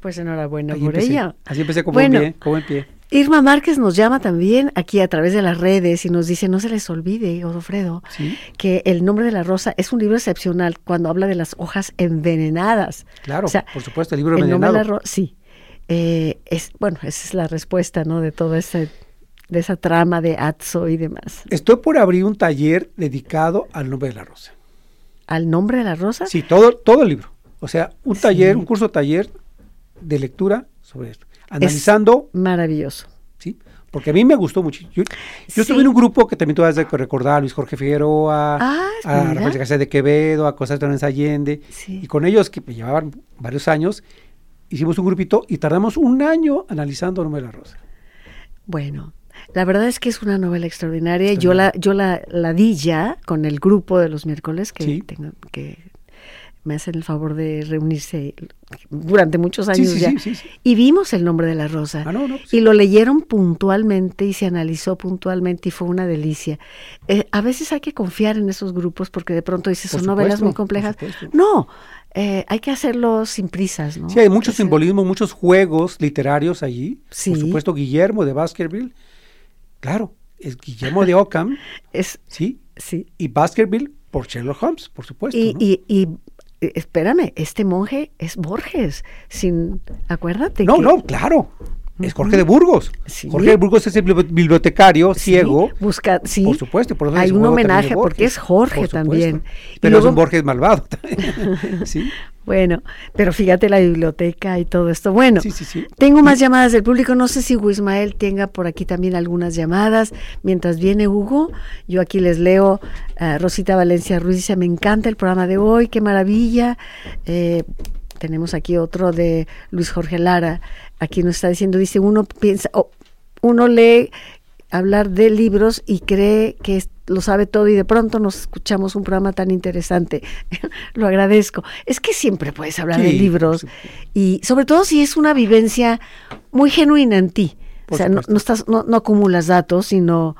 Pues enhorabuena Ahí por empecé, ella. Así empecé como Bueno, en pie, como en pie. Irma Márquez nos llama también aquí a través de las redes y nos dice, no se les olvide, Godofredo, Sí, que El nombre de la rosa es un libro excepcional cuando habla de las hojas envenenadas. claro, O sea, por supuesto, el libro El nombre de la rosa, sí. Eh, es, bueno, esa es la respuesta, ¿no? De toda esa, de esa trama de Atzo y demás. Estoy por abrir un taller dedicado al nombre de la rosa. ¿Al nombre de la rosa? Sí, todo, todo el libro. O sea, un Sí. taller, un curso taller de lectura sobre esto. Analizando, Maravilloso. ¿sí? Porque a mí me gustó mucho. Yo, yo Sí. estuve en un grupo que también tú has de recordar, a Luis Jorge Figueroa, Ah, a. Rafael García de Quevedo, a Cosas de Lorenzo Allende. Sí. Y con ellos, que me llevaban varios años, hicimos un grupito y tardamos un año analizando nombre de la rosa. Bueno, la verdad es que es una novela extraordinaria. Yo la, yo la, la di ya con el grupo de los miércoles que, Sí. tengo- que me hacen el favor de reunirse durante muchos años sí, ya. sí, sí, sí. Y vimos el nombre de la rosa. Ah, no, no, pues Y lo leyeron puntualmente y se analizó puntualmente y fue una delicia. Eh, a veces hay que confiar en esos grupos porque de pronto dices, son novelas muy complejas. No, eh, hay que hacerlo sin prisas, ¿no? Sí, hay mucho simbolismo, muchos juegos literarios allí. Sí. Por supuesto, Guillermo de Baskerville. Claro, es Guillermo de Ockham, [LAUGHS] Es, sí. sí. Y Baskerville por Sherlock Holmes, por supuesto. Y, ¿no? y, y, espérame, este monje es Borges, sin, acuérdate no, que- no, claro. Es Jorge de Burgos. Sí. Jorge de Burgos es el bibli- bibliotecario Sí, ciego. busca, sí, Por supuesto, por eso hay un homenaje porque es Jorge por también. Pero luego- es un Borges malvado también. [LAUGHS] sí, Bueno, pero fíjate la biblioteca y todo esto. Bueno, sí, tengo más llamadas del público. No sé si Ismael tenga por aquí también algunas llamadas. Mientras viene Hugo, yo aquí les leo. a Rosita Valencia Ruiz dice, me encanta el programa de hoy, qué maravilla. Eh, tenemos aquí otro de Luis Jorge Lara. Aquí nos está diciendo, dice, uno piensa, oh, uno lee hablar de libros y cree que lo sabe todo y de pronto nos escuchamos un programa tan interesante. [LAUGHS] lo agradezco. Es que siempre puedes hablar de libros y sobre todo si es una vivencia muy genuina en ti. o sea, no, no estás, no, no acumulas datos, sino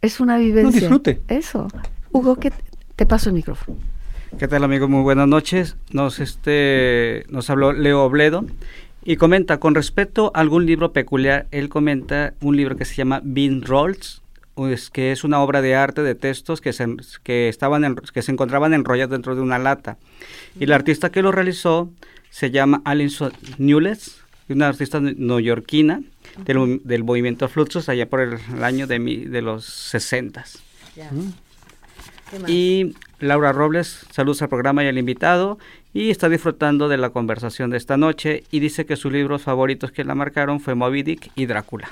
es una vivencia. disfrute. Eso. Hugo, ¿qué te paso el micrófono? ¿Qué tal amigos? Muy buenas noches. Nos este nos habló Leo Obledo y comenta con respecto a algún libro peculiar, él comenta un libro que se llama Bean Rolls, que es una obra de arte de textos que se, que estaban en- que se encontraban enrollados dentro de una lata. Y la artista que lo realizó se llama Alison Newless, una artista ne- neoyorquina del, del movimiento Fluxus allá por el, el año de, mi- de los 60 Mm. Y Laura Robles, saludos al programa y al invitado y está disfrutando de la conversación de esta noche y dice que sus libros favoritos que la marcaron fue Moby Dick y Drácula.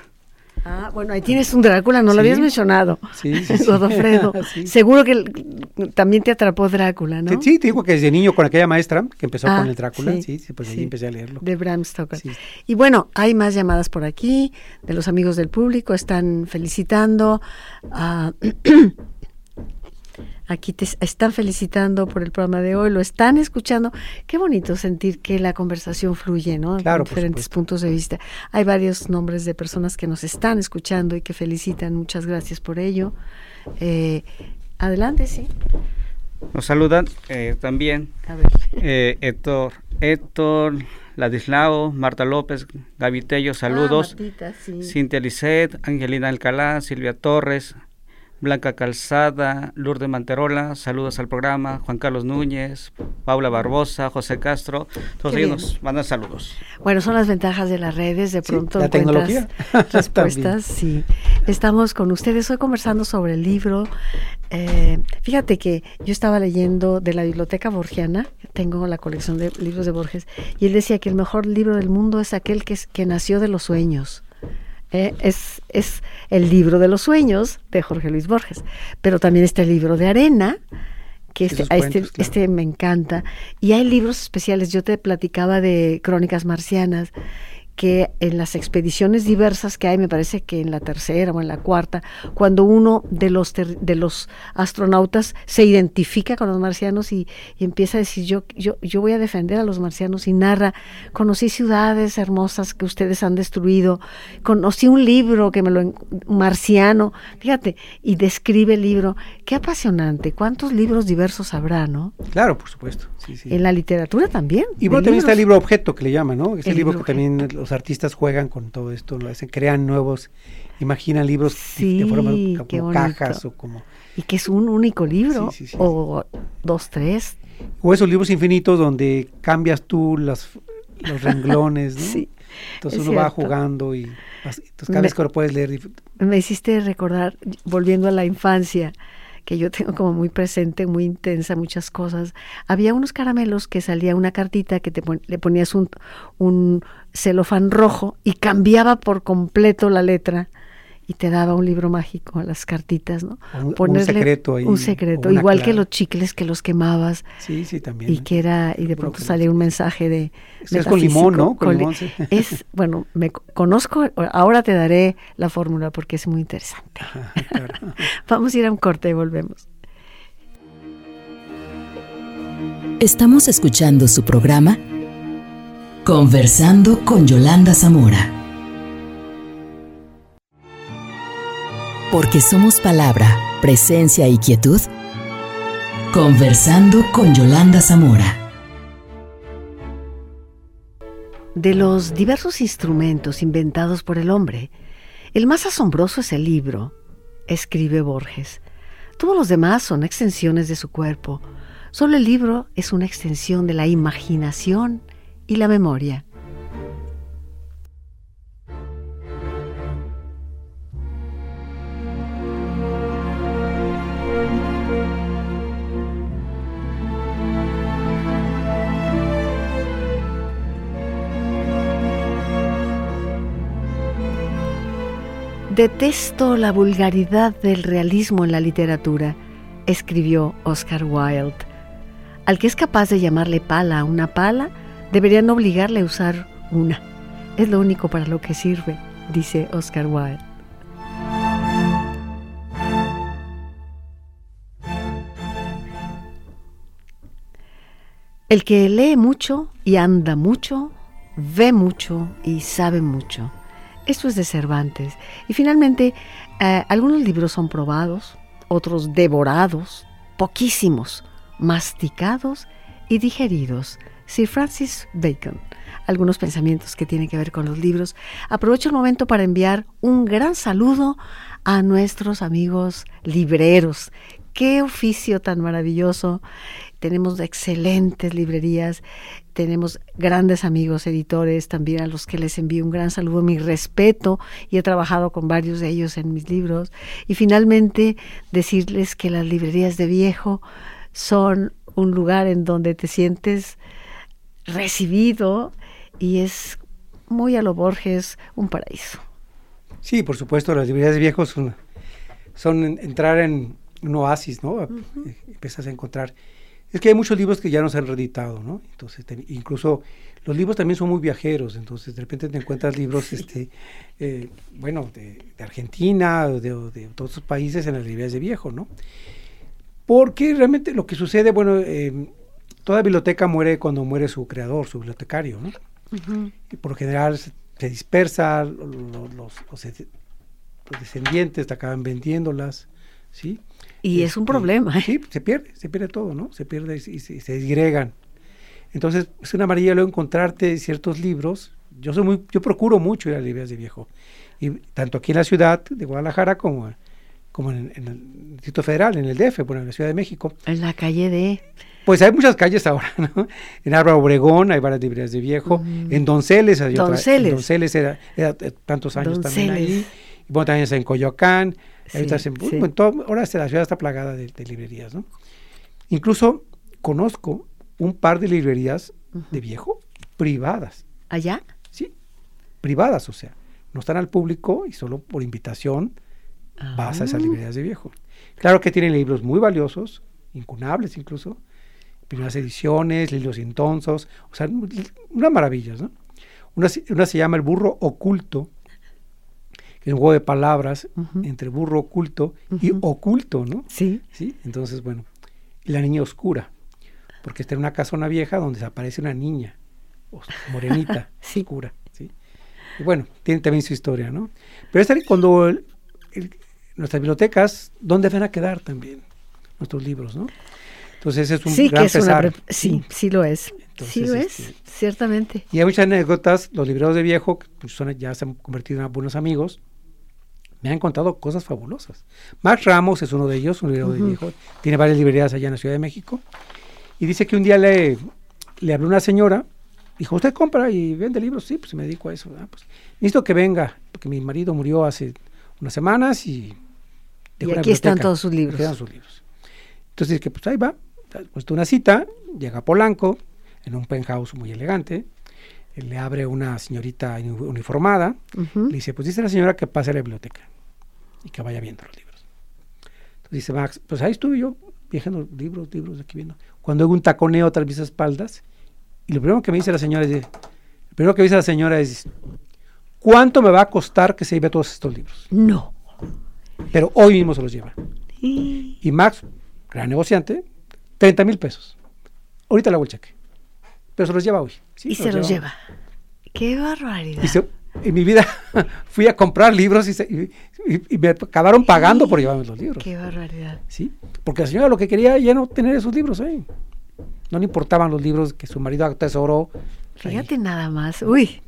Ah, bueno, ahí tienes un Drácula, no lo habías mencionado. Sí, sí. [LAUGHS] Godofredo. [LAUGHS] Seguro que también te atrapó Drácula, ¿no? Sí, sí, te digo que desde niño con aquella maestra que empezó Ah, con el Drácula, sí, sí, pues ahí empecé a leerlo. De Bram Stoker. Sí. Y bueno, hay más llamadas por aquí, de los amigos del público, están felicitando. a- [CLEARS THROAT] aquí te están felicitando por el programa de hoy, lo están escuchando. Qué bonito sentir que la conversación fluye, ¿no? Claro, Con diferentes puntos de vista. Hay varios nombres de personas que nos están escuchando y que felicitan. Muchas gracias por ello. Eh, adelante, sí. Nos saludan eh, también A ver. eh, Héctor, Héctor, Ladislao, Marta López, Gaby Tello, saludos. Ah, Martita, sí. Cintia Lisset, Angelina Alcalá, Silvia Torres, Blanca Calzada, Lourdes Manterola, saludos al programa, Juan Carlos Núñez, Paula Barbosa, José Castro, todos Qué ellos bien. nos mandan saludos. Bueno, son las ventajas de las redes, de Sí, pronto la tecnología. [LAUGHS] respuestas. sí. Estamos con ustedes hoy conversando sobre el libro. Eh, fíjate que yo estaba leyendo de la biblioteca borgiana, tengo la colección de libros de Borges, y él decía que el mejor libro del mundo es aquel que, es- que nació de los sueños. Eh, es, es el libro de los sueños de Jorge Luis Borges, pero también está el libro de arena, que este, este, claro. este me encanta. Y hay libros especiales, yo te platicaba de Crónicas Marcianas, que en las expediciones diversas que hay, me parece que en la tercera o en la cuarta, cuando uno de los, ter- de los astronautas se identifica con los marcianos y, y empieza a decir, yo, yo, yo voy a defender a los marcianos y narra, conocí ciudades hermosas que ustedes han destruido, conocí un libro que me lo, marciano, fíjate, y describe el libro, qué apasionante, cuántos libros diversos habrá, ¿no? Claro, por supuesto. Sí, sí. En la literatura también. Y bueno, también está el libros. libro objeto que le llaman, ¿no? Es el, El libro libro que también los artistas juegan con todo esto, lo hacen, crean nuevos, imaginan libros Sí, de forma como cajas o como Y que es un único libro, Sí, sí, sí. o dos, tres. o esos libros infinitos donde cambias tú las, los renglones, [LAUGHS] ¿no? Sí, Entonces es uno va jugando y entonces cada Me- vez que lo puedes leer Me hiciste recordar, volviendo a la infancia, que yo tengo como muy presente, muy intensa, muchas cosas. Había unos caramelos que salía una cartita que te pon- le ponías un, un celofán rojo y cambiaba por completo la letra y te daba un libro mágico a las cartitas, ¿no? Un- un secreto ahí, Un secreto, igual que los chicles que los quemabas Sí, sí, también. y que era y de pronto salía un mensaje de Eso es con limón, ¿no? Con li- limón, sí. es bueno me co- conozco ahora te daré la fórmula porque es muy interesante Ajá, [LAUGHS] claro. [LAUGHS] vamos a ir a un corte y volvemos Estamos escuchando su programa Conversando con Yolanda Zamora. Porque somos palabra, presencia y quietud. Conversando con Yolanda Zamora. de los diversos instrumentos inventados por el hombre el más asombroso es el libro escribe Borges todos los demás son extensiones de su cuerpo solo el libro es una extensión de la imaginación y la memoria Detesto la vulgaridad del realismo en la literatura, escribió Oscar Wilde. Al que es capaz de llamarle pala a una pala, deberían obligarle a usar una. Es lo único para lo que sirve, dice Oscar Wilde. El que lee mucho y anda mucho, ve mucho y sabe mucho. Esto es de Cervantes. Y finalmente, eh, algunos libros son probados, otros devorados, poquísimos, masticados y digeridos. Sir Francis Bacon. Algunos pensamientos que tienen que ver con los libros. Aprovecho el momento para enviar un gran saludo a nuestros amigos libreros. Qué oficio tan maravilloso. Tenemos excelentes librerías, tenemos grandes amigos editores también a los que les envío un gran saludo, mi respeto y he trabajado con varios de ellos en mis libros. Y finalmente decirles que las librerías de viejo son un lugar en donde te sientes recibido y es muy a lo Borges un paraíso. Sí, por supuesto, las librerías de viejos son, son entrar en un oasis, ¿no? Empiezas a encontrar. Es que hay muchos libros que ya no se han reeditado, ¿no? Entonces, incluso los libros también son muy viajeros, entonces de repente te encuentras libros, [LAUGHS] este, eh, bueno, de, Argentina, de, de, todos esos países en las librerías de viejo, ¿no? Porque realmente lo que sucede, bueno, eh, toda biblioteca muere cuando muere su creador, su bibliotecario, ¿no? Y por lo general se, dispersa, los, los, descendientes acaban vendiéndolas, ¿sí? Y es un este, problema. ¿eh? Sí, se pierde, se pierde todo, ¿no? Se pierde y, se, se disgregan. Entonces, es una maravilla luego encontrarte ciertos libros. Yo soy muy, yo procuro mucho ir a librerías de viejo. Y tanto aquí en la ciudad de Guadalajara como, como en, el Distrito Federal, en el DF, bueno, en la Ciudad de México. En la calle de... Pues hay muchas calles ahora, [LAUGHS] ¿no? En Álvaro Obregón hay varias librerías de viejo. En Donceles hay Donceles. En Donceles era, era, tantos años también ahí. Y bueno, también está en Coyoacán. Sí, en, sí. bueno, todo, ahora la ciudad está plagada de, de, librerías, ¿no? Incluso conozco un par de librerías uh -huh. de viejo privadas. ¿Allá? Sí, privadas, o sea, no están al público y solo por invitación ah. vas a esas librerías de viejo. Claro que tienen libros muy valiosos, incunables incluso, primeras ediciones, libros intonsos, o sea, unas maravillas, ¿no? Una, una, se llama El burro oculto, que es un juego de palabras uh -huh. entre burro oculto uh -huh. y oculto, ¿no? Sí. Sí, entonces, bueno, y la niña oscura, porque está en una casona vieja donde aparece una niña morenita, [LAUGHS] sí. oscura, ¿sí? Y bueno, tiene también su historia, ¿no? Pero es cuando el, el, nuestras bibliotecas, ¿dónde van a quedar también nuestros libros, no? Entonces es un sí, gran que es pesar. Una sí, sí lo es. Entonces, sí lo es, este, ciertamente. Y hay muchas anécdotas, los libreros de viejo, que pues, son, ya se han convertido en buenos amigos, me han contado cosas fabulosas. Max Ramos es uno de ellos, un librero uh -huh. de viejo, tiene varias librerías allá en la Ciudad de México, y dice que un día le, le habló una señora, dijo, ¿usted compra y vende libros? Sí, pues me dedico a eso. Ah, pues, necesito que venga, porque mi marido murió hace unas semanas y... Y aquí están todos sus libros. Quedan sus libros. Entonces dice que pues ahí va, puesto una cita, llega Polanco, en un penthouse muy elegante, le abre una señorita uniformada, uh -huh. le dice, pues dice la señora que pase a la biblioteca y que vaya viendo los libros. Entonces dice Max, pues ahí estuve yo viajando libros, libros, aquí viendo. Cuando hago un taconeo tras mis espaldas, y lo primero que me dice la señora es, lo primero que dice la señora es, ¿cuánto me va a costar que se lleve todos estos libros? No. Pero hoy mismo se los lleva. Y Max, gran negociante, 30 mil pesos. Ahorita le hago el cheque. Pero se los lleva hoy. Sí, y se, los, lleva. lleva. ¡Qué barbaridad! Y se, en mi vida [LAUGHS] fui a comprar libros y, se, y, y me acabaron pagando por llevarme los libros. ¡Qué barbaridad! Sí, porque la señora lo que quería ya no tener esos libros ahí. No le importaban los libros que su marido atesoró. Fíjate ahí. nada más. Uy.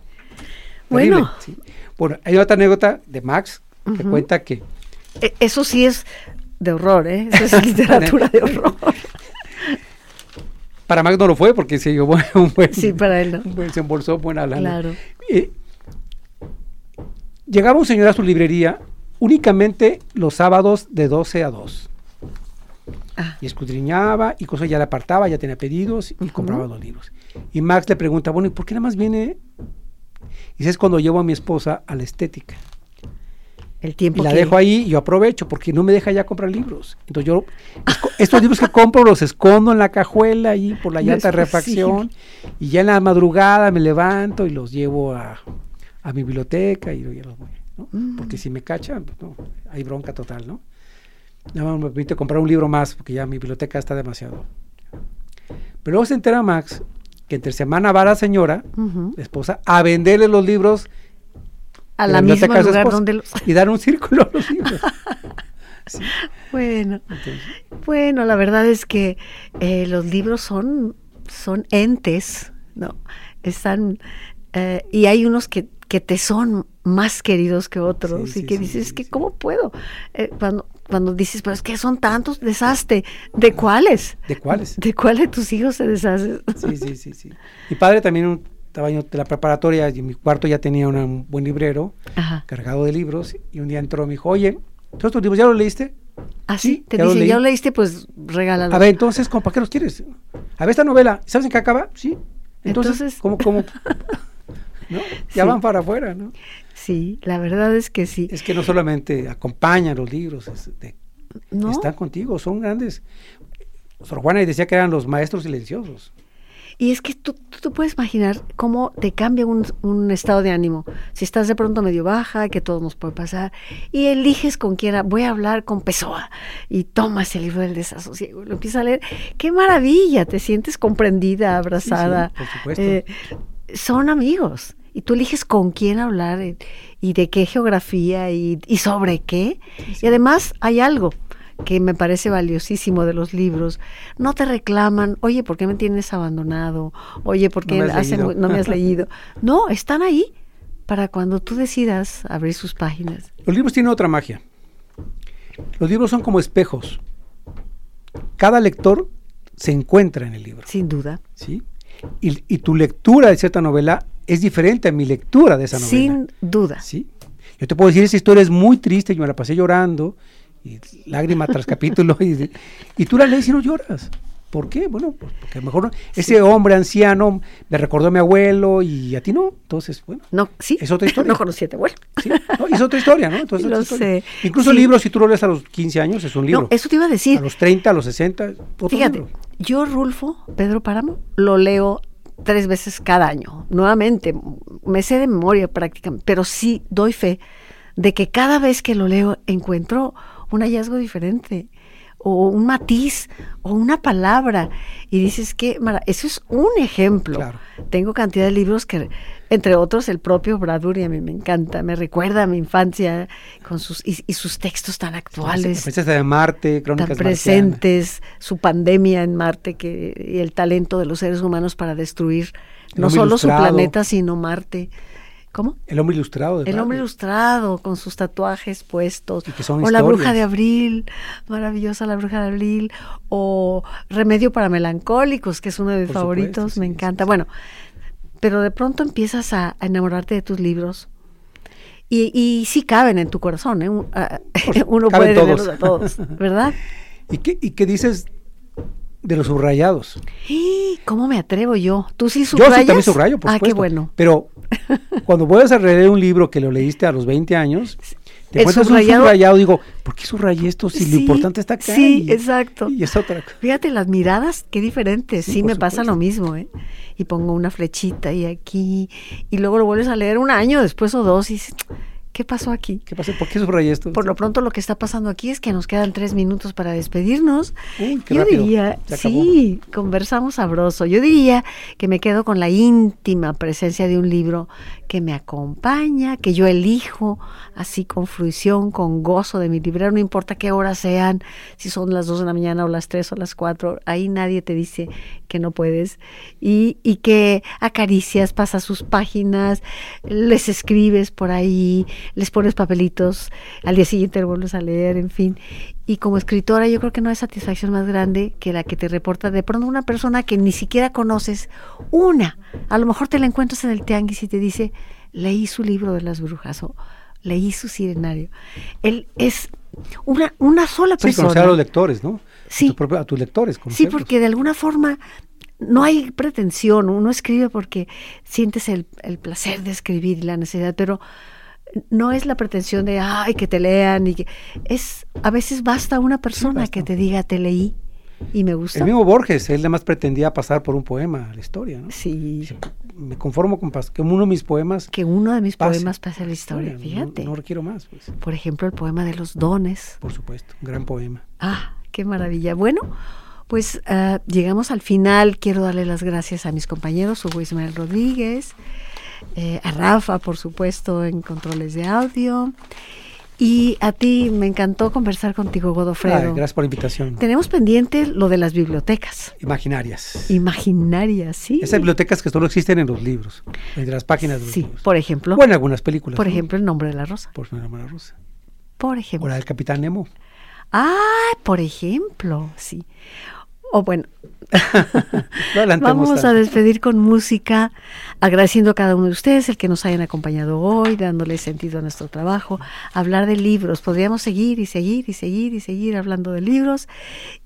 Bueno. Sí. Bueno, hay otra anécdota de Max que uh -huh. cuenta que. Eso sí es de horror, ¿eh? Eso es [LAUGHS] literatura de horror. Para Max no lo fue porque se llevó [LAUGHS] un buen, sí, para él no. un buen, se embolsó buena lana. Claro. Eh, llegaba un señor a su librería únicamente los sábados de 12 a 2. Ah. Y escudriñaba y cosas ya le apartaba, ya tenía pedidos y uh -huh. compraba los libros. Y Max le pregunta, bueno, ¿y por qué nada más viene? Y es cuando llevo a mi esposa a la estética. El tiempo y la que... dejo ahí y yo aprovecho porque no me deja ya comprar libros. Entonces yo [LAUGHS] estos libros que compro los escondo en la cajuela ahí por la llanta de [LAUGHS] refacción y ya en la madrugada me levanto y los llevo a, a mi biblioteca y ya los voy, ¿no? mm. Porque si me cachan, pues no, hay bronca total, ¿no? No me permite comprar un libro más porque ya mi biblioteca está demasiado. Pero luego se entera Max que entre semana va la señora, uh -huh. la esposa, a venderle los libros a la, misma lugar esposa, donde los... y dar un círculo a los libros. [LAUGHS] sí. Bueno, Entonces. bueno, la verdad es que eh, los libros son, son entes, ¿no? Están, eh, y hay unos que, que te son más queridos que otros sí, y sí, que dices, que ¿cómo puedo? Eh, cuando, cuando dices, pero es que son tantos, deshazte. ¿De cuáles? ¿De cuáles? ¿De cuáles de tus hijos se deshace? Sí, sí, sí, sí. Mi padre también un estaba yo de la preparatoria y en mi cuarto ya tenía un buen librero Ajá. cargado de libros y un día entró y me dijo, oye, ¿todos tus libros ya los leíste? ¿Ah, sí? Te dice, ya lo leíste, pues regálalo. A ver, entonces, ¿cómo, ¿para qué los quieres? A ver esta novela, ¿sabes en qué acaba? Sí. Entonces, Entonces- ¿cómo, cómo? [LAUGHS] [LAUGHS] ¿No? Ya Sí. van para afuera, ¿no? Sí, la verdad es que sí. Es que no solamente acompañan los libros, es de- ¿No? están contigo, son grandes. Sor Juana decía que eran los maestros silenciosos. Y es que tú, tú, puedes imaginar cómo te cambia un, un estado de ánimo. Si estás de pronto medio baja, que todo nos puede pasar, y eliges con quién, voy a hablar con Pessoa, y tomas el libro del desasosiego, y lo empiezas a leer. ¡Qué maravilla! Te sientes comprendida, abrazada. por supuesto. Eh, son amigos. Y tú eliges con quién hablar eh, y de qué geografía y, y sobre qué. Y además hay algo que me parece valiosísimo de los libros. No te reclaman, oye, ¿por qué me tienes abandonado? Oye, ¿por No qué me has hace leído". mu- no me has [LAUGHS] leído? No, están ahí para cuando tú decidas abrir sus páginas. Los libros tienen otra magia. Los libros son como espejos. Cada lector se encuentra en el libro. Sin duda. ¿sí? Y, y tu lectura de cierta novela es diferente a mi lectura de esa novela. Sin duda. ¿sí? Yo te puedo decir, esa historia es muy triste, yo me la pasé llorando, y lágrima tras capítulo, [LAUGHS] y, y tú la lees y no lloras. ¿Por qué? Bueno, pues porque a lo mejor no- ese hombre anciano me recordó a mi abuelo y a ti no. Entonces, bueno, No, sí. Es otra historia. [LAUGHS] no conocí a tu abuelo. sí, no, es otra historia, ¿no? Entonces, Lo sé. Incluso Sí. libros, si tú lo lees a los 15 años, es un libro. No, eso te iba a decir. A los 30, a los 60, otro Fíjate, libro. yo Rulfo, Pedro Páramo, lo leo tres veces cada año. Nuevamente, me sé de memoria prácticamente, pero sí doy fe de que cada vez que lo leo encuentro un hallazgo diferente o un matiz o una palabra y dices que mara- eso es un ejemplo. Claro. Tengo cantidad de libros que entre otros el propio Bradbury a mí me encanta, me recuerda a mi infancia con sus y, y sus textos tan actuales Princesa de Marte, Crónicas tan marcianas. presentes, su pandemia en Marte que, y el talento de los seres humanos para destruir no solo su planeta, sino Marte. ¿Cómo? El hombre ilustrado. de El hombre ilustrado, con sus tatuajes puestos. Y que son o La bruja de abril, maravillosa La bruja de abril. O Remedio para melancólicos, que es uno de mis Por favoritos, supuesto, me sí, encanta. sí, sí. Bueno, pero de pronto empiezas a, a enamorarte de tus libros. Y, y sí caben en tu corazón, ¿eh? Ah, [LAUGHS] uno caben puede todos. leerlos a todos, [LAUGHS] ¿verdad? ¿Y qué, ¿Y qué dices de los subrayados? ¡Y! ¿Cómo me atrevo yo? ¿Tú sí Yo subrayas? sí también subrayo, por ah, supuesto. qué bueno. Pero [LAUGHS] cuando vuelves a releer un libro que lo leíste a los 20 años, te encuentras subrayado- un subrayado, digo, ¿por qué subrayé esto si lo Sí, importante está acá? sí, Y- exacto. Y es otra cosa. Fíjate, las miradas, qué diferentes. Sí, me pasa lo mismo, ¿eh? Y pongo una flechita y aquí, y luego lo vuelves a leer un año después o dos y ¿qué pasó aquí? ¿Qué pasó? ¿Por qué subrayé esto? Por lo pronto lo que está pasando aquí es que nos quedan tres minutos para despedirnos. Uy, qué Yo rápido. diría, sí, conversamos sabroso. Yo diría que me quedo con la íntima presencia de un libro que me acompaña, que yo elijo así con fruición, con gozo de mi librero, no importa qué horas sean, si son las dos de la mañana o las tres o las cuatro, ahí nadie te dice que no puedes. Y, y que acaricias, pasas sus páginas, les escribes por ahí, les pones papelitos, al día siguiente vuelves a leer, en fin. Y como escritora yo creo que no hay satisfacción más grande que la que te reporta de pronto una persona que ni siquiera conoces, una, a lo mejor te la encuentras en el tianguis y te dice, leí su libro de las brujas o leí su sirenario. Él es una, una sola Sí, persona. conocer a los lectores, ¿no? Sí. A, tu propio- a tus lectores. Sí, porque de alguna forma no hay pretensión, uno escribe porque sientes el, el placer de escribir y la necesidad, pero no es la pretensión de, ay, que te lean y que es, a veces basta una persona basta. que te diga, te leí y me gustó. El mismo Borges, él además pretendía pasar por un poema a la historia, ¿no? Sí, Me conformo con que uno de mis poemas que uno de mis pase poemas pase a la historia, fíjate. No, requiero más, pues, Por ejemplo, el poema de los dones. por supuesto, un gran poema. Ah, qué maravilla. Bueno, pues ah, llegamos al final. Quiero darle las gracias a mis compañeros, Hugo Ismael Rodríguez, eh, a Rafa, por supuesto, en controles de audio. Y a ti, me encantó conversar contigo, Godofredo. Ay, gracias por la invitación. Tenemos pendiente lo de las bibliotecas Imaginarias. imaginarias, ¿sí? Esas bibliotecas que solo existen en los libros, en las páginas de los Sí, libros. por ejemplo, O en algunas películas. por ¿no? ejemplo, el nombre de la rosa. Por Señora Mara Rosa. Por O ejemplo. la del Capitán Nemo. Ah, por ejemplo, sí. O bueno, [LAUGHS] vamos a despedir con música, agradeciendo a cada uno de ustedes el que nos hayan acompañado hoy, dándole sentido a nuestro trabajo, hablar de libros. Podríamos seguir y seguir y seguir y seguir hablando de libros.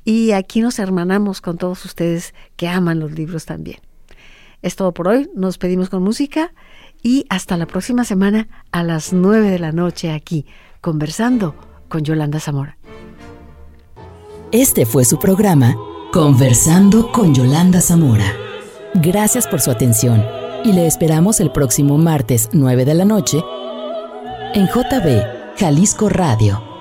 Y aquí nos hermanamos con todos ustedes que aman los libros también. Es todo por hoy. Nos pedimos con música y hasta la próxima semana a las 9 de la noche aquí, conversando con Yolanda Zamora. Este fue su programa Conversando con Yolanda Zamora. Gracias por su atención y le esperamos el próximo martes 9 de la noche en JB Jalisco Radio